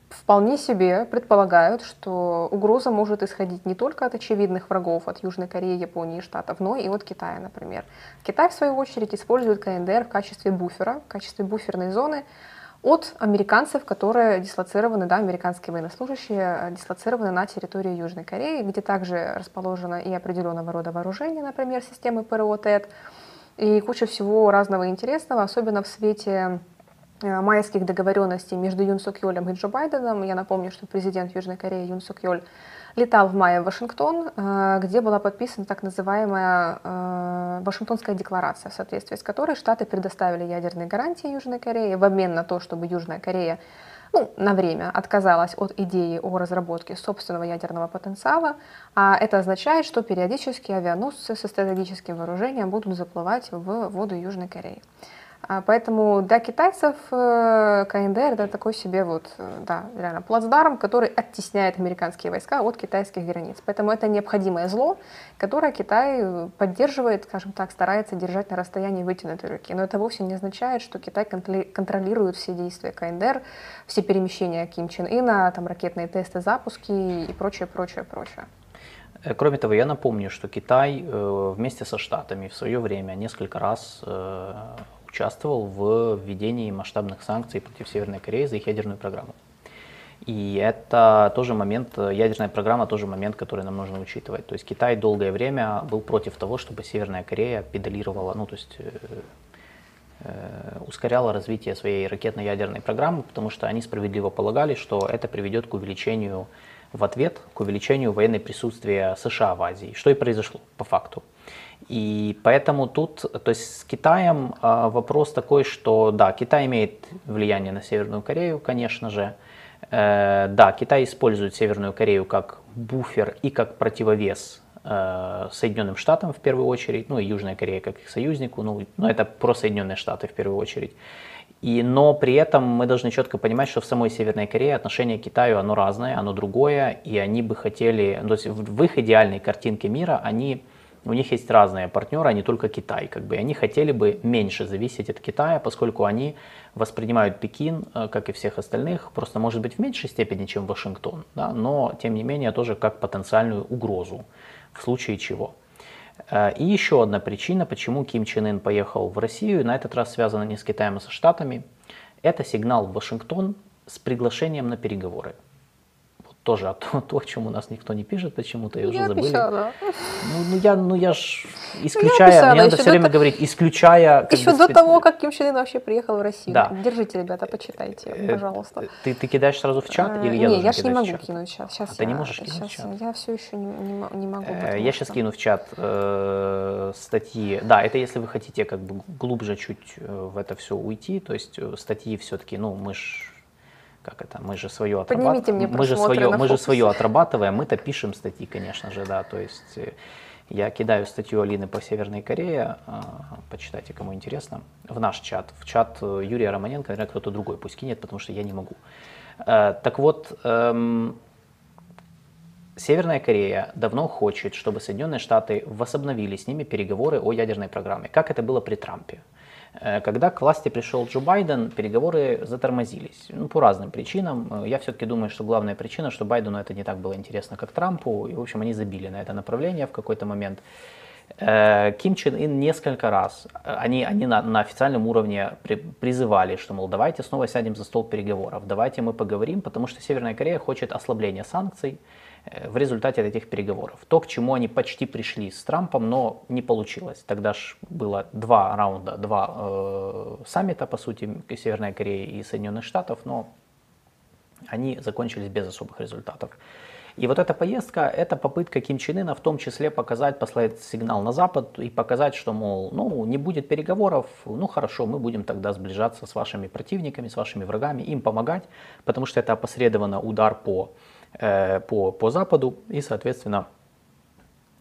вполне себе предполагают, что угроза может исходить не только от очевидных врагов, от Южной Кореи, Японии Штатов, но и от Китая, например. Китай, в свою очередь, использует КНДР в качестве буфера, в качестве буферной зоны от американцев, которые дислоцированы, да, американские военнослужащие дислоцированы на территории Южной Кореи, где также расположено и определенного рода вооружение, например, системы ПРО ТЭД, и куча всего разного интересного, особенно в свете Э, майских договоренностей между Юн Сок Йолем и Джо Байденом. Я напомню, что президент Южной Кореи Юн Сок Йоль летал в мае в Вашингтон, э, где была подписана так называемая э, Вашингтонская декларация, в соответствии с которой Штаты предоставили ядерные гарантии Южной Корее в обмен на то, чтобы Южная Корея ну, на время отказалась от идеи о разработке собственного ядерного потенциала, а это означает, что периодически авианосцы со стратегическим вооружением будут заплывать в воду Южной Кореи. А, поэтому для китайцев э, КНДР это такой себе вот, э, да, реально плацдарм, который оттесняет американские войска от китайских границ. Поэтому это необходимое зло, которое Китай поддерживает, скажем так, старается держать на расстоянии вытянутой руки. Но это вовсе не означает, что Китай контролирует все действия КНДР, все перемещения Ким Чен Ына, там ракетные тесты, запуски и прочее, прочее, прочее. Э, кроме того, я напомню, что Китай вместе со Штатами в свое время несколько раз участвовал в введении масштабных санкций против Северной Кореи за их ядерную программу. И это тоже момент, ядерная программа тоже момент, который нам нужно учитывать. То есть Китай долгое время был против того, чтобы Северная Корея педалировала, ну то есть э, э, ускоряла развитие своей ракетно-ядерной программы, потому что они справедливо полагали, что это приведет к увеличению в ответ, к увеличению военной присутствия США в Азии, что и произошло по факту. И поэтому тут, то есть с Китаем э, вопрос такой, что да, Китай имеет влияние на Северную Корею, конечно же. Э, да, Китай использует Северную Корею как буфер и как противовес э, Соединенным Штатам в первую очередь, ну и Южная Корея как их союзнику, ну, но это про Соединенные Штаты в первую очередь. И, но при этом мы должны четко понимать, что в самой Северной Корее отношение к Китаю, оно разное, оно другое, и они бы хотели, то есть в их идеальной картинке мира, они у них есть разные партнеры, а не только Китай. Как бы, и они хотели бы меньше зависеть от Китая, поскольку они воспринимают Пекин, э, как и всех остальных, просто может быть в меньшей степени, чем Вашингтон, да, но тем не менее тоже как потенциальную угрозу. в случае чего. Э, и еще одна причина, почему Ким Чен Ын поехал в Россию, на этот раз связана не с Китаем, а со Штатами, это сигнал в Вашингтон с приглашением на переговоры тоже то, [LAUGHS] то, о чем у нас никто не пишет почему-то, и уже я забыли. Писала. Ну, ну, я, ну я ж исключая, я писала, мне надо все время того, говорить, исключая... Еще до спец... того, как Ким Чен Ын вообще приехал в Россию. Да. Держите, ребята, почитайте, э, пожалуйста. Ты, ты кидаешь сразу в чат или я Не, я же не могу кинуть сейчас. сейчас а я, ты не можешь кинуть сейчас, в чат? Я все еще не, не, не могу. Э, я сейчас кину в чат э, статьи. Да, это если вы хотите как бы глубже чуть э, в это все уйти, то есть статьи все-таки, ну мы ж как это, мы же свое отрабатываем. Мы же свое, мы же свое отрабатываем, мы-то пишем статьи, конечно же, да, то есть э, я кидаю статью Алины по Северной Корее, а, почитайте, кому интересно, в наш чат, в чат э, Юрия Романенко, наверное, кто-то другой пусть кинет, потому что я не могу. Э, так вот, эм, Северная Корея давно хочет, чтобы Соединенные Штаты возобновили с ними переговоры о ядерной программе, как это было при Трампе. Когда к власти пришел Джо Байден, переговоры затормозились. Ну, по разным причинам. Э, я все-таки думаю, что главная причина, что Байдену это не так было интересно, как Трампу. И, в общем, они забили на это направление в какой-то момент. Э, Ким Чен Ын несколько раз, они, они на, на официальном уровне при, призывали, что, мол, давайте снова сядем за стол переговоров, давайте мы поговорим, потому что Северная Корея хочет ослабления санкций, Э, в результате этих переговоров. То, к чему они почти пришли с Трампом, но не получилось. Тогда же было два раунда, два э, саммита, по сути, Северной Кореи и Соединенных Штатов, но они закончились без особых результатов. И вот эта поездка, это попытка Ким Чен Ына в том числе показать, послать сигнал на Запад и показать, что, мол, ну, не будет переговоров, ну, хорошо, мы будем тогда сближаться с вашими противниками, с вашими врагами, им помогать, потому что это опосредованно удар по Э, по, по Западу, и, соответственно,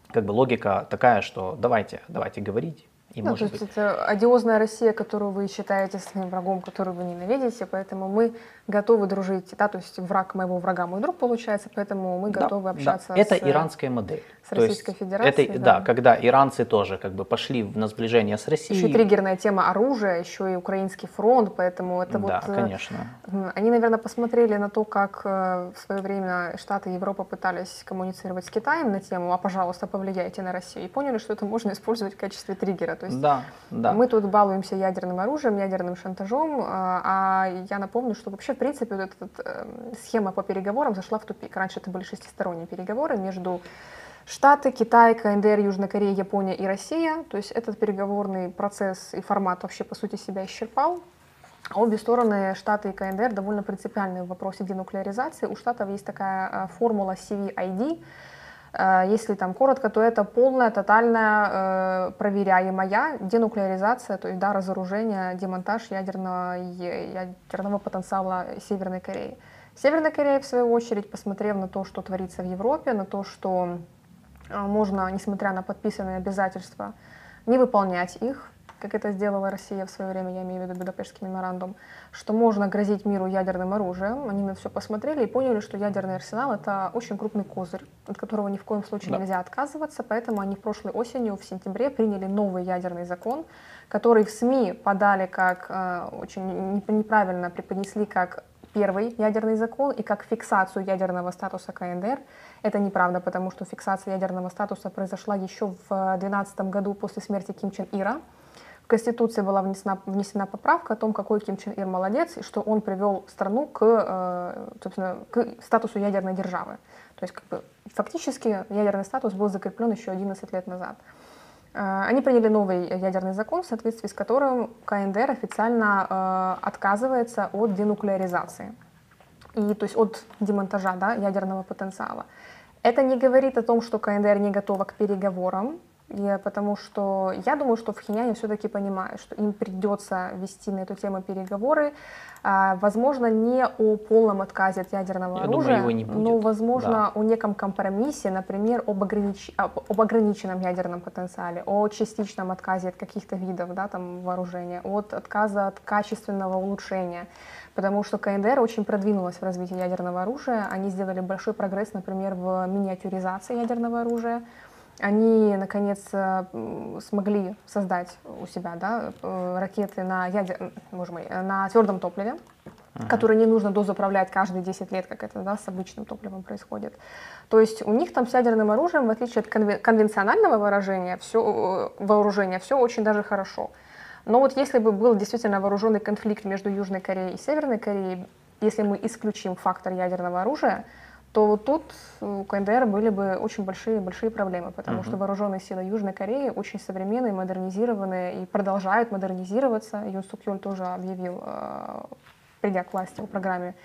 как бы логика такая, что давайте, давайте говорить, и, ну, может то есть быть... это одиозная Россия, которую вы считаете своим врагом, которую вы ненавидите, поэтому мы готовы дружить, да, то есть враг моего врага мой друг получается, поэтому мы готовы да, общаться да. Это с, иранская модель. С Российской есть Федерацией. Это, да. да, когда иранцы тоже как бы пошли на сближение с Россией. Еще триггерная тема оружия, еще и украинский фронт, поэтому это да, вот... Э, конечно. Они, наверное, посмотрели на то, как э, в свое время Штаты и Европа пытались коммуницировать с Китаем на тему, а, пожалуйста, повлияйте на Россию, и поняли, что это можно использовать в качестве триггера. То есть да, да. мы тут балуемся ядерным оружием, ядерным шантажом, а я напомню, что вообще, в принципе, вот эта э, схема по переговорам зашла в тупик. Раньше это были шестисторонние переговоры между Штаты, Китай, КНДР, Южная Корея, Япония и Россия. То есть этот переговорный процесс и формат вообще, по сути, себя исчерпал. Обе стороны, Штаты и КНДР, довольно принципиальны в вопросе денуклеаризации. У Штатов есть такая э, формула CVID, если там коротко, то это полная, тотальная, э, проверяемая денуклеаризация, то есть да, разоружение, демонтаж ядерного, ядерного потенциала Северной Кореи. Северная Корея, в свою очередь, посмотрев на то, что творится в Европе, на то, что э, можно, несмотря на подписанные обязательства, не выполнять их, как это сделала Россия в свое время, я имею в виду Будапештский меморандум, что можно грозить миру ядерным оружием. Они на все посмотрели и поняли, что ядерный арсенал — это очень крупный козырь, от которого ни в коем случае да. нельзя отказываться, поэтому они прошлой осенью, в сентябре, приняли новый ядерный закон, который в СМИ подали как э, очень неправильно преподнесли как первый ядерный закон и как фиксацию ядерного статуса КНДР. Это неправда, потому что фиксация ядерного статуса произошла еще в 2012 году после смерти Ким Чен Ира. В Конституции была внесена, внесена поправка о том, какой Ким Чен Ир молодец, и что он привел страну к, э, собственно, к статусу ядерной державы. То есть как бы, фактически ядерный статус был закреплен еще 11 лет назад. Э, они приняли новый ядерный закон, в соответствии с которым КНДР официально э, отказывается от денуклеаризации, и, то есть от демонтажа да, ядерного потенциала. Это не говорит о том, что КНДР не готова к переговорам, я, потому что я думаю, что в Хиняне все-таки понимают, что им придется вести на эту тему переговоры. А, возможно, не о полном отказе от ядерного я оружия, думаю, но, возможно, да. о неком компромиссе, например, об, огранич... об ограниченном ядерном потенциале, о частичном отказе от каких-то видов да, там, вооружения, от отказа от качественного улучшения. Потому что КНДР очень продвинулась в развитии ядерного оружия. Они сделали большой прогресс, например, в миниатюризации ядерного оружия они наконец э, смогли создать у себя да, э, ракеты на, ядер... Боже мой, на твердом топливе. uh-huh. которые не нужно дозаправлять каждые 10 лет, как это да, с обычным топливом происходит. То есть у них там с ядерным оружием, в отличие от конвенционального вооружения, все, э, вооружения, все очень даже хорошо. Но вот если бы был действительно вооруженный конфликт между Южной Кореей и Северной Кореей, если мы исключим фактор ядерного оружия, то вот тут у КНДР были бы очень большие, большие проблемы, потому uh-huh. что вооруженные силы Южной Кореи очень современные, модернизированные и продолжают модернизироваться. Юн Сук Йоль тоже объявил, э, придя к власти, о программе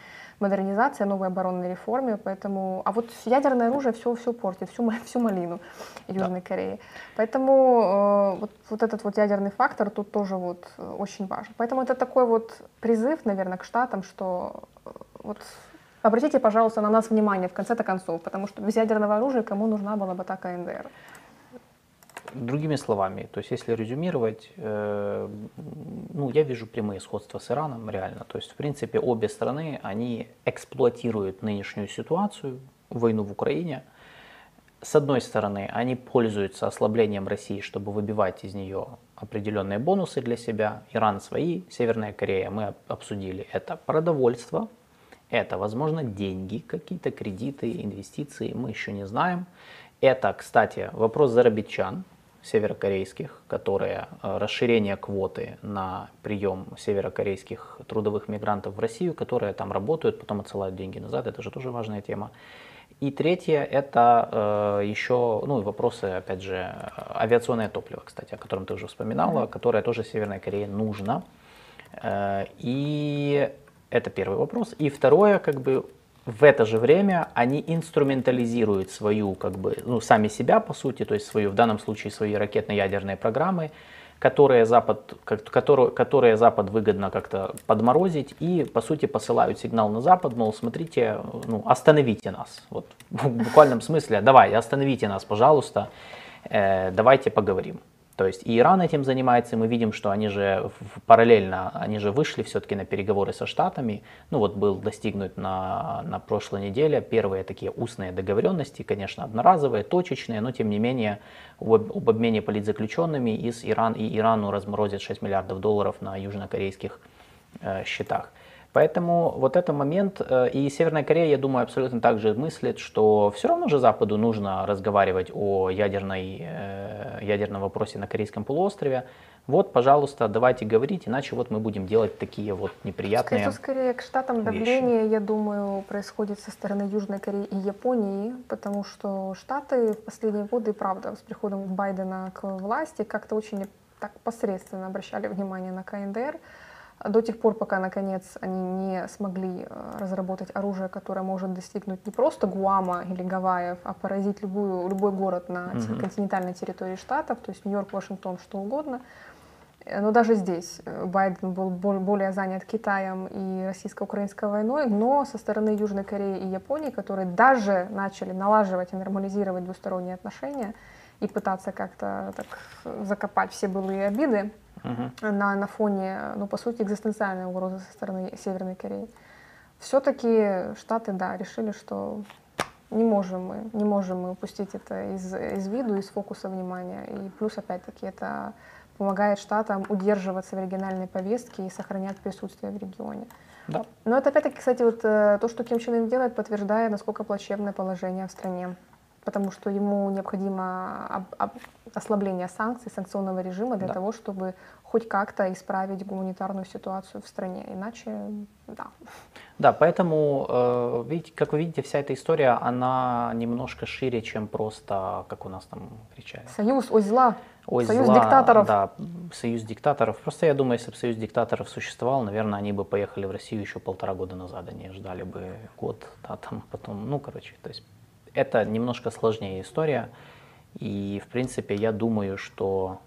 модернизации, о новой оборонной реформе, поэтому... А вот ядерное оружие все, все портит, всю, [LAUGHS] всю малину Южной да. Кореи. Поэтому э, вот, вот этот вот ядерный фактор тут тоже вот э, очень важен. Поэтому это такой вот призыв, наверное, к штатам, что вот Обратите, пожалуйста, на нас внимание в конце-то концов, потому что без ядерного оружия кому нужна была бы такая НДР? Другими словами, то есть если резюмировать, э, ну, я вижу прямые сходства с Ираном, реально. То есть, в принципе, обе страны, они эксплуатируют нынешнюю ситуацию, войну в Украине. С одной стороны, они пользуются ослаблением России, чтобы выбивать из нее определенные бонусы для себя. Иран свои, Северная Корея, мы обсудили, это продовольство, это, возможно, деньги, какие-то кредиты, инвестиции, мы еще не знаем. Это, кстати, вопрос зарабичан северокорейских, которые э, расширение квоты на прием северокорейских трудовых мигрантов в Россию, которые там работают, потом отсылают деньги назад, это же тоже важная тема. И третье это э, еще ну, вопросы, опять же, авиационное топливо, кстати, о котором ты уже вспоминала, которое тоже Северной Корее нужно. Э, и это первый вопрос. И второе, как бы в это же время они инструментализируют свою, как бы, ну, сами себя, по сути, то есть свою, в данном случае свои ракетно-ядерные программы, которые Запад, которые, которые Запад выгодно как-то подморозить и, по сути, посылают сигнал на Запад, мол, смотрите, ну, остановите нас. Вот, в буквальном смысле, давай, остановите нас, пожалуйста, э, давайте поговорим. То есть и Иран этим занимается, и мы видим, что они же параллельно, они же вышли все-таки на переговоры со Штатами. Ну вот был достигнут на, на прошлой неделе первые такие устные договоренности, конечно, одноразовые, точечные, но тем не менее об, об обмене политзаключенными из Иран и Ирану разморозят 6 миллиардов долларов на южнокорейских э, счетах. Поэтому вот этот момент, э, и Северная Корея, я думаю, абсолютно так же мыслит, что все равно же Западу нужно разговаривать о ядерной, э, ядерном вопросе на Корейском полуострове. Вот, пожалуйста, давайте говорить, иначе вот мы будем делать такие вот неприятные Скорее, скорее к штатам давление, вещи. я думаю, происходит со стороны Южной Кореи и Японии, потому что Штаты в последние годы, правда, с приходом Байдена к власти как-то очень так посредственно обращали внимание на КНДР до тех пор, пока, наконец, они не смогли э, разработать оружие, которое может достигнуть не просто Гуама или Гавайев, а поразить любую, любой город на mm-hmm. континентальной территории штатов, то есть Нью-Йорк, Вашингтон, что угодно. Э, но даже здесь э, Байден был более занят Китаем и российско-украинской войной, но со стороны Южной Кореи и Японии, которые даже начали налаживать и нормализировать двусторонние отношения и пытаться как-то так закопать все былые обиды, угу. на, на фоне, ну, по сути, экзистенциальной угрозы со стороны Северной Кореи. Все-таки Штаты, да, решили, что не можем мы, не можем мы упустить это из, из виду, из фокуса внимания. И плюс, опять-таки, это помогает Штатам удерживаться в региональной повестке и сохранять присутствие в регионе. Да. Но это опять-таки, кстати, вот э, то, что Ким Чен Ын делает, подтверждает, насколько плачевное положение в стране потому что ему необходимо ослабление санкций, санкционного режима для да. того, чтобы хоть как-то исправить гуманитарную ситуацию в стране. Иначе, да. Да, поэтому, э, видите, как вы видите, вся эта история, она немножко шире, чем просто, как у нас там кричали. Союз, ой, зла. Ой, союз зла, диктаторов. Да, союз диктаторов. Просто я думаю, если бы союз диктаторов существовал, наверное, они бы поехали в Россию еще полтора года назад, они ждали бы год, да, там потом, ну, короче, то есть это немножко сложнее история. И, в принципе, я думаю, что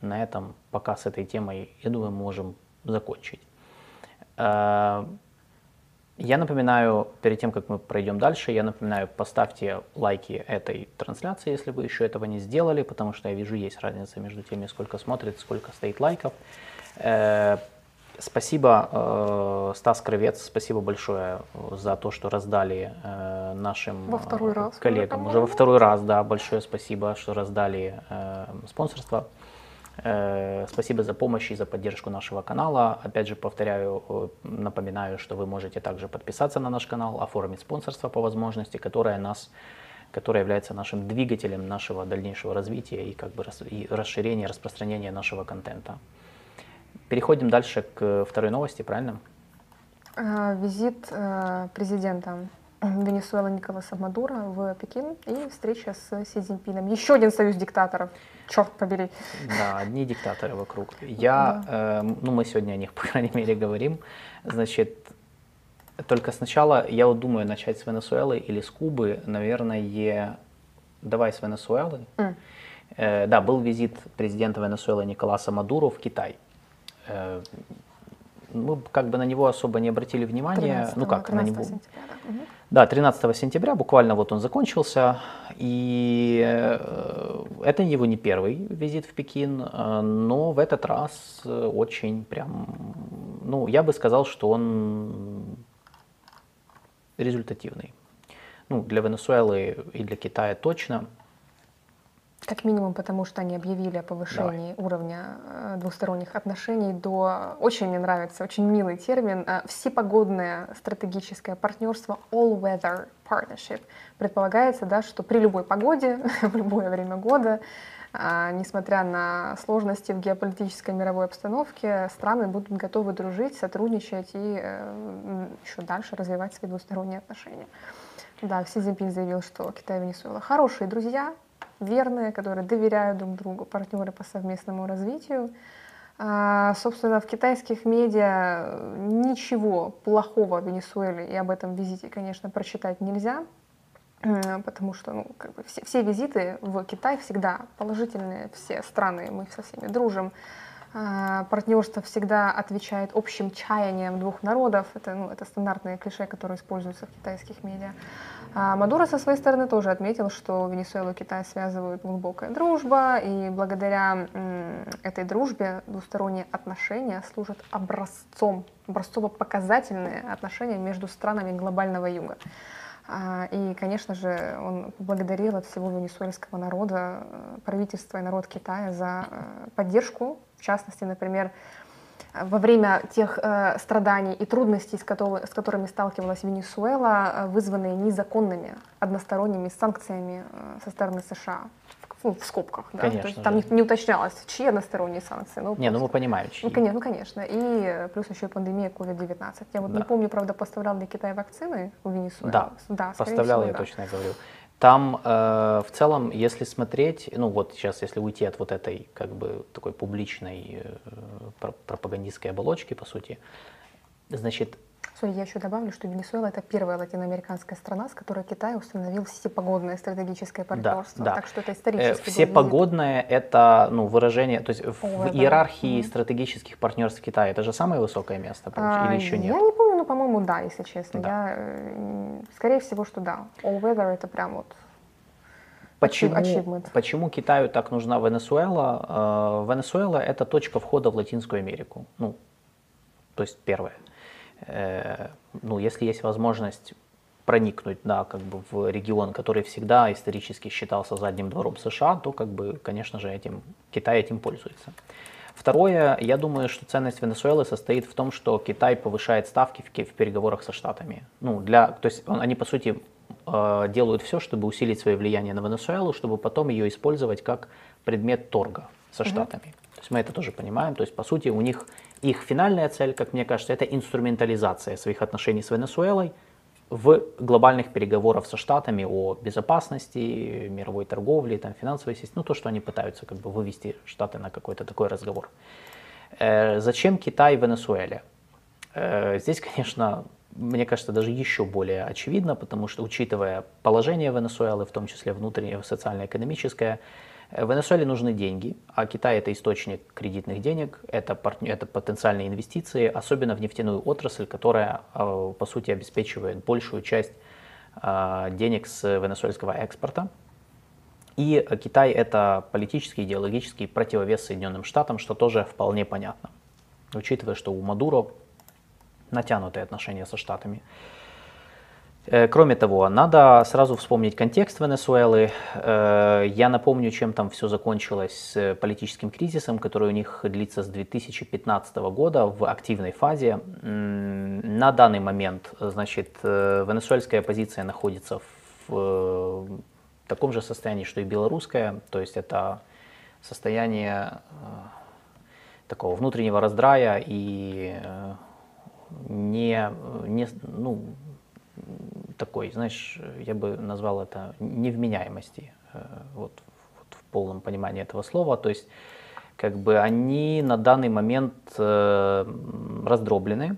на этом пока с этой темой, я думаю, можем закончить. Э, я напоминаю, перед тем, как мы пройдем дальше, я напоминаю, поставьте лайки этой трансляции, если вы еще этого не сделали, потому что я вижу, есть разница между теми, сколько смотрит, сколько стоит лайков. Э, Спасибо, э, Стас Кровец, спасибо большое за то, что раздали нашим во второй раз, коллегам. Уже во второй раз, да, большое спасибо, что раздали э, спонсорство. Э, спасибо за помощь и за поддержку нашего канала. Опять же, повторяю, э, напоминаю, что вы можете также подписаться на наш канал, оформить спонсорство по возможности, которое нас которое является нашим двигателем нашего дальнейшего развития и как бы и расширения, распространения нашего контента. Переходим дальше к второй новости, правильно? А, визит э, президента Венесуэлы Николаса Мадура в Пекин и встреча с Си Цзиньпином. Еще один союз диктаторов, черт побери. Да, одни диктаторы вокруг. [LAUGHS] Я, да. э, ну мы сегодня о них, по крайней мере, говорим. Значит, только сначала я вот думаю начать с Венесуэлы или с Кубы. Наверное, давай с Венесуэлы. Mm. Э, да, был визит президента Венесуэлы Николаса Мадуру в Китай. Э, мы как бы на него особо не обратили внимания. 13, ну как, на него. Сентября, да. Да, 13 сентября, буквально вот он закончился, и э, это его не первый визит в Пекин, э, но в этот раз очень прям, ну, я бы сказал, что он результативный. Ну, для Венесуэлы и для Китая точно – как минимум потому, что они объявили о повышении Давай. уровня э, двусторонних отношений до, очень мне нравится, очень милый термин, э, всепогодное стратегическое партнерство all-weather partnership. Предполагается, да, что при любой погоде, [LAUGHS] в любое время года, э, несмотря на сложности в геополитической мировой обстановке, страны будут готовы дружить, сотрудничать и еще дальше развивать свои двусторонние отношения. Да, Си Цзиньпин заявил, что Китай и Венесуэла хорошие друзья, верные, которые доверяют друг другу, партнеры по совместному развитию. А, собственно, в китайских медиа ничего плохого в Венесуэле и об этом визите, конечно, прочитать нельзя, потому что ну, как бы все, все визиты в Китай всегда положительные, все страны, мы со всеми дружим. А, партнерство всегда отвечает общим чаяниям двух народов. Это, ну, это стандартные клише, которые используются в китайских медиа. А Мадуро со своей стороны тоже отметил, что Венесуэлу и Китай связывают глубокая дружба, и благодаря этой дружбе двусторонние отношения служат образцом, образцово-показательные отношения между странами глобального юга. А, и, конечно же, он благодарил от всего венесуэльского народа, э, правительства и народ Китая за э, поддержку. В частности, например, во время тех э, страданий и трудностей, с, который, с которыми сталкивалась Венесуэла, э, вызванные незаконными односторонними санкциями э, со стороны США. Ну, в скобках, да. Конечно, То есть там не, не уточнялось, чьи односторонние санкции. Ну, не, ну мы понимаем, чьи. Ну, конечно, ну, конечно. И плюс еще и пандемия COVID-19. Я вот да. не помню, правда, поставлял ли Китай вакцины в Венесуэлу. Да, да поставлял, всего, я да. точно говорю. Там э, в целом, если смотреть, ну вот сейчас, если уйти от вот этой как бы такой публичной э, пропагандистской оболочки, по сути, значит... Sorry, я еще добавлю, что Венесуэла это первая латиноамериканская страна, с которой Китай установил всепогодное стратегическое партнерство. Да, да. Так что это исторически. Э, всепогодное это ну, выражение, то есть в, в иерархии mm-hmm. стратегических партнерств Китая это же самое высокое место, а, или еще нет? Я не помню ну, по-моему, да, если честно. Да. Я, э, скорее всего, что да. All weather это прям вот Почему, почему Китаю так нужна Венесуэла? Э, Венесуэла – это точка входа в Латинскую Америку. Ну, то есть первое. Э, ну, если есть возможность проникнуть, да, как бы в регион, который всегда исторически считался задним двором США, то, как бы, конечно же, этим, Китай этим пользуется. Второе, я думаю, что ценность Венесуэлы состоит в том, что Китай повышает ставки в, в переговорах со Штатами. Ну, для, то есть он, они, по сути, э, делают все, чтобы усилить свое влияние на Венесуэлу, чтобы потом ее использовать как предмет торга со Штатами. Mm-hmm. То есть мы это тоже понимаем. То есть, по сути, у них их финальная цель, как мне кажется, это инструментализация своих отношений с Венесуэлой – в глобальных переговорах со Штатами о безопасности, мировой торговле, там, финансовой системе, ну то, что они пытаются как бы вывести Штаты на какой-то такой разговор. Э, зачем Китай в Венесуэле? Э, здесь, конечно, мне кажется, даже еще более очевидно, потому что, учитывая положение Венесуэлы, в том числе внутреннее социально-экономическое, Венесуэле нужны деньги, а Китай это источник кредитных денег, это, партнер, это потенциальные инвестиции, особенно в нефтяную отрасль, которая э, по сути обеспечивает большую часть э, денег с венесуэльского экспорта. И Китай это политический, идеологический противовес Соединенным Штатам, что тоже вполне понятно, учитывая, что у Мадуро натянутые отношения со Штатами. Э, кроме того, надо сразу вспомнить контекст Венесуэлы. Э, я напомню, чем там все закончилось с политическим кризисом, который у них длится с 2015 года в активной фазе. На данный момент, значит, э, венесуэльская оппозиция находится в таком же состоянии, что и белорусская, то есть это состояние такого внутреннего раздрая и не, не, ну, такой, знаешь, я бы назвал это невменяемости, э, вот, вот в полном понимании этого слова. То есть, как бы они на данный момент э, раздроблены.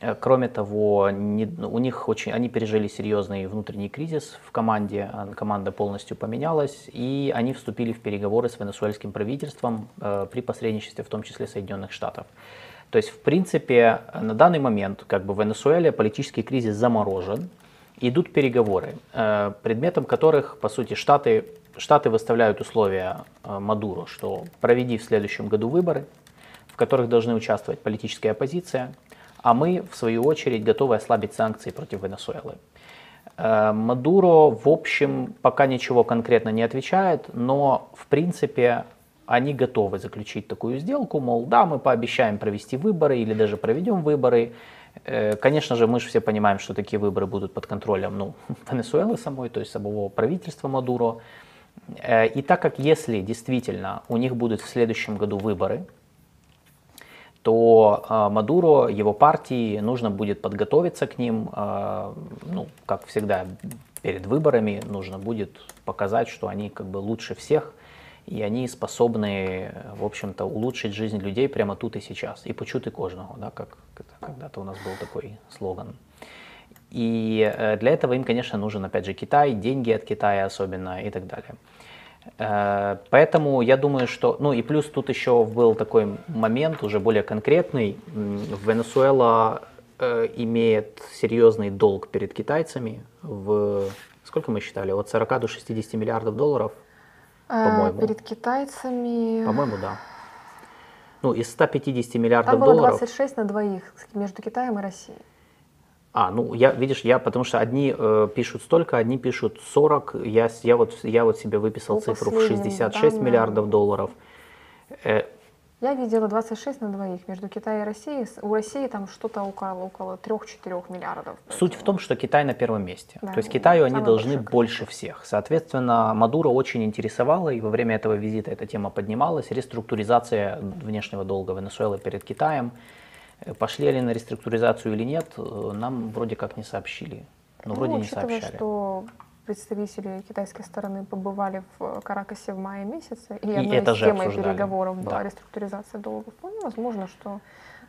Э, кроме того, не, у них очень, они пережили серьезный внутренний кризис в команде, а команда полностью поменялась, и они вступили в переговоры с венесуэльским правительством э, при посредничестве, в том числе Соединенных Штатов. То есть, в принципе, на данный момент как бы в Венесуэле политический кризис заморожен, идут переговоры, э, предметом которых, по сути, Штаты, Штаты выставляют условия э, Мадуру, что проведи в следующем году выборы, в которых должны участвовать политическая оппозиция, а мы, в свою очередь, готовы ослабить санкции против Венесуэлы. Э, Мадуро, в общем, пока ничего конкретно не отвечает, но, в принципе, они готовы заключить такую сделку, мол, да, мы пообещаем провести выборы или даже проведем выборы. Э, конечно же, мы же все понимаем, что такие выборы будут под контролем ну, [LAUGHS] Венесуэлы самой, то есть самого правительства Мадуро. Э, и так как если действительно у них будут в следующем году выборы, то э, Мадуро, его партии, нужно будет подготовиться к ним, ну, как всегда, перед выборами нужно будет показать, что они как бы лучше всех – и они способны, в общем-то, улучшить жизнь людей прямо тут и сейчас. И почути кожного, да, как когда-то у нас был такой слоган. И э, для этого им, конечно, нужен, опять же, Китай, деньги от Китая особенно и так далее. Э, поэтому я думаю, что... Ну и плюс тут еще был такой момент, уже более конкретный. Венесуэла э, имеет серьезный долг перед китайцами в... Сколько мы считали? От 40 до 60 миллиардов долларов по-моему. Перед китайцами. По-моему, да. Ну, из 150 миллиардов Там было долларов. 26 на двоих между Китаем и Россией. А, ну, я, видишь, я, потому что одни э, пишут столько, одни пишут 40, я, я, вот, я вот себе выписал По цифру в 66 данным, миллиардов долларов. Э, я видела 26 на двоих между Китаем и Россией. У России там что-то около, около 3-4 миллиардов. Суть в том, что Китай на первом месте. Да, То есть Китаю они должны больше всех. Соответственно, Мадуро очень интересовала, и во время этого визита эта тема поднималась, реструктуризация внешнего долга Венесуэлы перед Китаем. Пошли ли на реструктуризацию или нет, нам вроде как не сообщили. Но ну, вроде не сообщали. что представители китайской стороны побывали в Каракасе в мае месяце, и, и одной это из темой переговоров да. была реструктуризация долга. Вполне возможно, что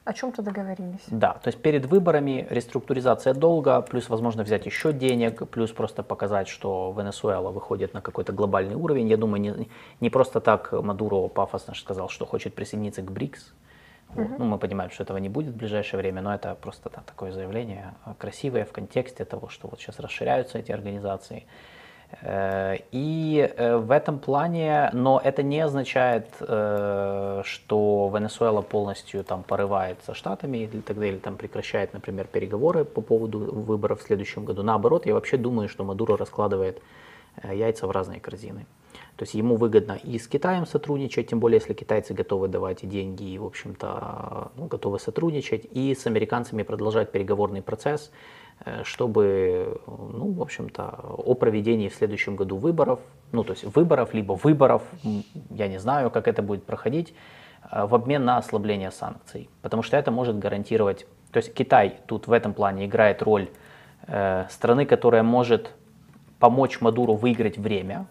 о чем-то договорились. Да, то есть перед выборами реструктуризация долга, плюс, возможно, взять еще денег, плюс просто показать, что Венесуэла выходит на какой-то глобальный уровень. Я думаю, не, не просто так Мадуро пафосно сказал, что хочет присоединиться к БРИКС, вот. Ну, мы понимаем, что этого не будет в ближайшее время, но это просто да, такое заявление а, красивое в контексте того, что вот сейчас расширяются эти организации. Э, и э, в этом плане, но это не означает, э, что Венесуэла полностью там порывается штатами или так далее, там прекращает, например, переговоры по поводу выборов в следующем году. Наоборот, я вообще думаю, что Мадуро раскладывает яйца в разные корзины. То есть ему выгодно и с Китаем сотрудничать, тем более если китайцы готовы давать деньги и, в общем-то, ну, готовы сотрудничать, и с американцами продолжать переговорный процесс, э, чтобы, ну, в общем-то, о проведении в следующем году выборов, ну, то есть выборов, либо выборов, я не знаю, как это будет проходить, э, в обмен на ослабление санкций. Потому что это может гарантировать, то есть Китай тут в этом плане играет роль э, страны, которая может помочь Мадуру выиграть время,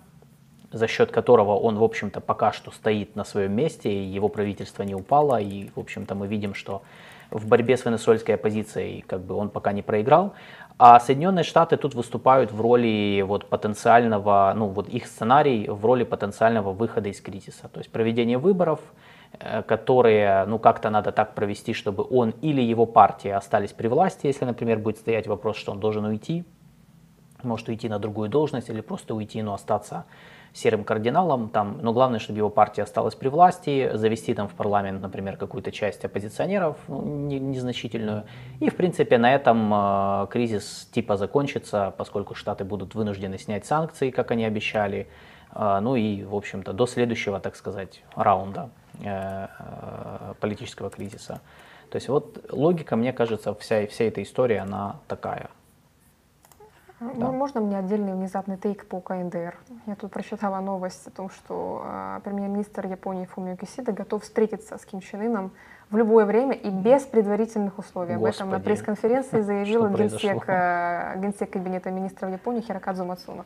за счет которого он, в общем-то, пока что стоит на своем месте, и его правительство не упало, и, в общем-то, мы видим, что в борьбе с венесуэльской оппозицией как бы он пока не проиграл. А Соединенные Штаты тут выступают в роли вот потенциального, ну вот их сценарий в роли потенциального выхода из кризиса. То есть проведение выборов, э, которые, ну как-то надо так провести, чтобы он или его партия остались при власти, если, например, будет стоять вопрос, что он должен уйти, может уйти на другую должность или просто уйти, но остаться серым кардиналом, там, но главное, чтобы его партия осталась при власти, завести там в парламент, например, какую-то часть оппозиционеров, ну, не, незначительную. И, в принципе, на этом э, кризис типа закончится, поскольку Штаты будут вынуждены снять санкции, как они обещали. Э, ну и, в общем-то, до следующего, так сказать, раунда э, э, политического кризиса. То есть вот логика, мне кажется, вся, вся эта история, она такая. Да. Можно мне отдельный внезапный тейк по КНДР? Я тут прочитала новость о том, что э, премьер-министр Японии Фумио Кисида готов встретиться с Ким Чен Ыном в любое время и без предварительных условий. Господи. Об этом на пресс-конференции [LAUGHS] заявил генсек, э, генсек кабинета министров Японии Хирокадзу Мацуна.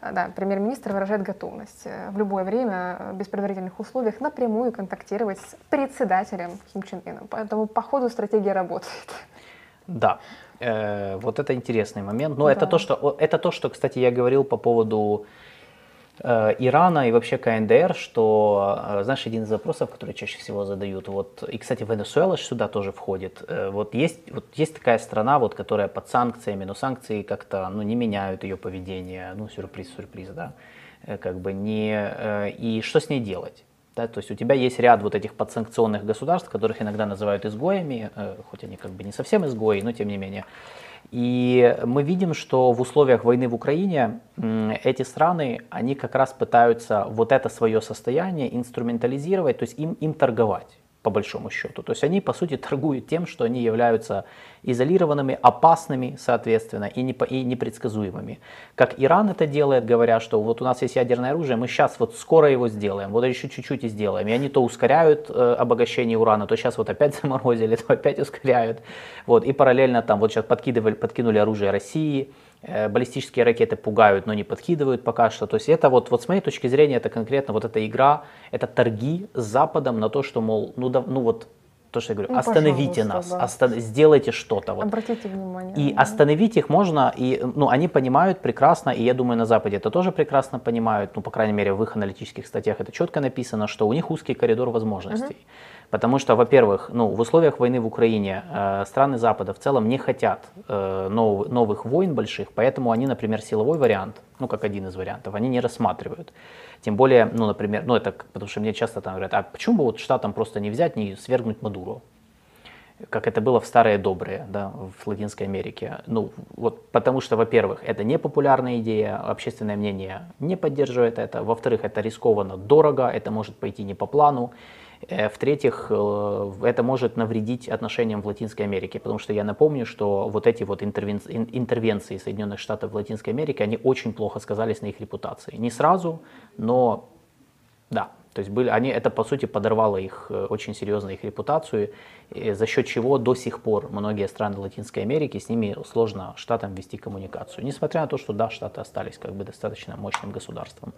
Да, премьер-министр выражает готовность э, в любое время, э, без предварительных условий, напрямую контактировать с председателем Ким Чен Ыном. Поэтому по ходу стратегия работает. Да, э, вот это интересный момент. Но да. это, то, что, это то, что, кстати, я говорил по поводу э, Ирана и вообще КНДР, что, э, знаешь, один из вопросов, который чаще всего задают, вот, и, кстати, Венесуэла сюда тоже входит, э, вот, есть, вот есть такая страна, вот, которая под санкциями, но санкции как-то ну, не меняют ее поведение, ну, сюрприз, сюрприз, да, э, как бы не, э, и что с ней делать? Да, то есть у тебя есть ряд вот этих подсанкционных государств, которых иногда называют изгоями, э, хоть они как бы не совсем изгои, но тем не менее. И мы видим, что в условиях войны в Украине эти страны, они как раз пытаются вот это свое состояние инструментализировать, то есть им, им торговать по большому счету. То есть они, по сути, [LAUGHS] торгуют тем, что они являются изолированными, опасными, соответственно, и, не, и непредсказуемыми. Как Иран это делает, говоря, что вот у нас есть ядерное оружие, мы сейчас вот скоро его сделаем, вот еще чуть-чуть и сделаем. И они то ускоряют э, обогащение урана, то сейчас вот опять [LAUGHS] заморозили, то опять ускоряют. Вот, и параллельно там вот сейчас подкидывали, подкинули оружие России, баллистические ракеты пугают, но не подкидывают пока что. То есть это вот, вот с моей точки зрения, это конкретно вот эта игра, это торги с Западом на то, что, мол, ну, да, ну вот то, что я говорю, ну, остановите нас, да. остан- сделайте что-то. Вот. Обратите внимание. И да. остановить их можно, и ну, они понимают прекрасно, и я думаю, на Западе это тоже прекрасно понимают, ну, по крайней мере, в их аналитических статьях это четко написано, что у них узкий коридор возможностей. Угу. Потому что, во-первых, ну, в условиях войны в Украине э, страны Запада в целом не хотят э, нов, новых войн больших, поэтому они, например, силовой вариант, ну, как один из вариантов, они не рассматривают. Тем более, ну, например, ну, это потому что мне часто там говорят, а почему бы вот штатам просто не взять, не свергнуть Мадуру? как это было в старые добрые, да, в Латинской Америке. Ну, вот потому что, во-первых, это не популярная идея, общественное мнение не поддерживает это. Во-вторых, это рискованно, дорого, это может пойти не по плану. Э, в-третьих, э, это может навредить отношениям в Латинской Америке, потому что я напомню, что вот эти вот интервенции Соединенных Штатов в Латинской Америке, они очень плохо сказались на их репутации. Не сразу, но да, то есть были, они, это по сути подорвало их э, очень серьезно их репутацию, за счет чего до сих пор многие страны Латинской Америки с ними сложно штатам вести коммуникацию, несмотря на то, что да, штаты остались как бы достаточно мощным государством.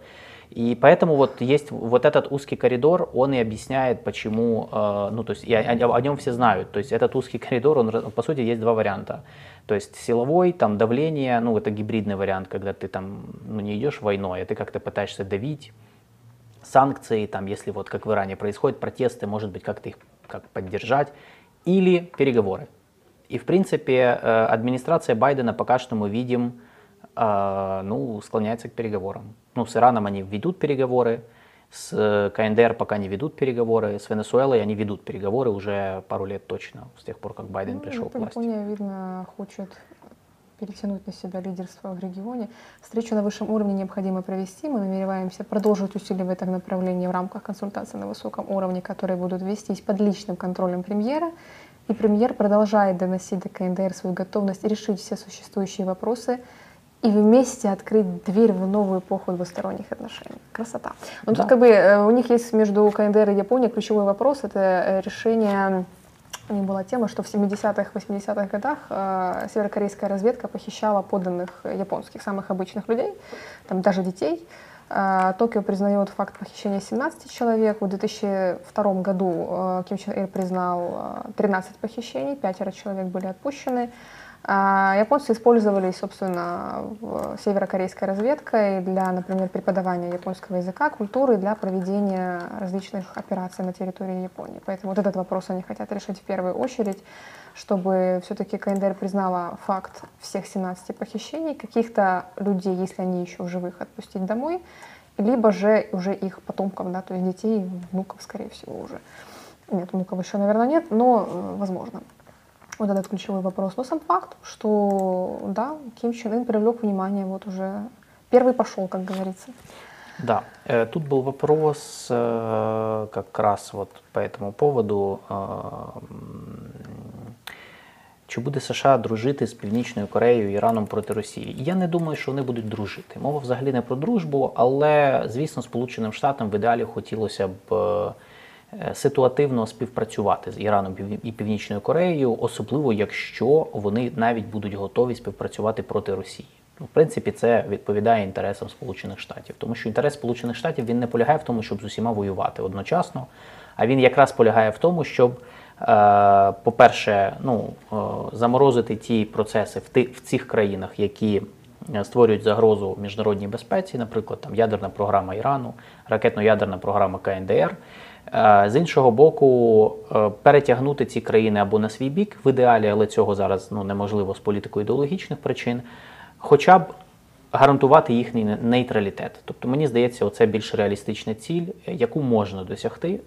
И поэтому вот есть вот этот узкий коридор, он и объясняет, почему, э, ну то есть и о, о нем все знают, то есть этот узкий [LAUGHS] коридор, он по сути есть два варианта. То есть силовой, там давление, ну это гибридный вариант, когда ты там ну, не идешь войной, а ты как-то пытаешься давить санкции, там, если вот как в Иране происходят протесты, может быть, как-то их как поддержать, или переговоры. И, в принципе, э, администрация Байдена пока что мы видим, э, ну, склоняется к переговорам. Ну, с Ираном они ведут переговоры, с КНДР пока не ведут переговоры, с Венесуэлой они ведут переговоры уже пару лет точно, с тех пор, как Байден ну, пришел к власти. Япония, видно, хочет перетянуть на себя лидерство в регионе. Встречу на высшем уровне необходимо провести. Мы намереваемся продолжить усилия в этом направлении в рамках консультаций на высоком уровне, которые будут вестись под личным контролем премьера. И премьер продолжает доносить до КНДР свою готовность решить все существующие вопросы и вместе открыть дверь в новую эпоху двусторонних отношений. Красота. Но да. тут как бы э, у них есть между КНДР и Японией ключевой вопрос, это э, решение них была тема, что в 70-х, 80-х годах э, северокорейская разведка похищала подданных японских, самых обычных людей, там даже детей. Э, Токио признает факт похищения 17 человек. В 2002 году э, Ким Чен Ир признал э, 13 похищений, пятеро человек были отпущены. Японцы использовались, собственно, северокорейской разведкой для, например, преподавания японского языка, культуры, для проведения различных операций на территории Японии. Поэтому вот этот вопрос они хотят решить в первую очередь, чтобы все-таки КНДР признала факт всех 17 похищений, каких-то людей, если они еще живых, отпустить домой, либо же уже их потомков, да, то есть детей, внуков, скорее всего, уже. Нет, внуков еще, наверное, нет, но э, возможно. Вот этот ключевой вопрос. Но сам факт, что, да, Ким Чен Ын привлек внимание, вот уже первый пошел, как говорится. Да, э, тут был вопрос э, как раз вот по этому поводу. Чи буде США дружити з Північною Кореєю і Іраном проти Росії? Я не думаю, що вони будуть дружити. Мова взагалі не про дружбу, але звісно, Сполученим Штатам в ідеалі хотілося б е, ситуативно співпрацювати з Іраном і Північною Кореєю, особливо якщо вони навіть будуть готові співпрацювати проти Росії. Ну, в принципі, це відповідає інтересам Сполучених Штатів, тому що інтерес Сполучених Штатів він не полягає в тому, щоб з усіма воювати одночасно, а він якраз полягає в тому, щоб Е, по-перше, ну, е, заморозити ті процеси в ти, в цих країнах, які е, створюють загрозу міжнародній безпеці, наприклад, там ядерна програма Ірану, ракетно-ядерна програма КНДР. З іншого боку, перетягнути ці країни або на свій бік в ідеалі, але цього зараз ну, неможливо з політико-ідеологічних причин, хоча б гарантувати їхній нейтралітет. Тобто, мені здається, це більш реалістична ціль, яку можна досягти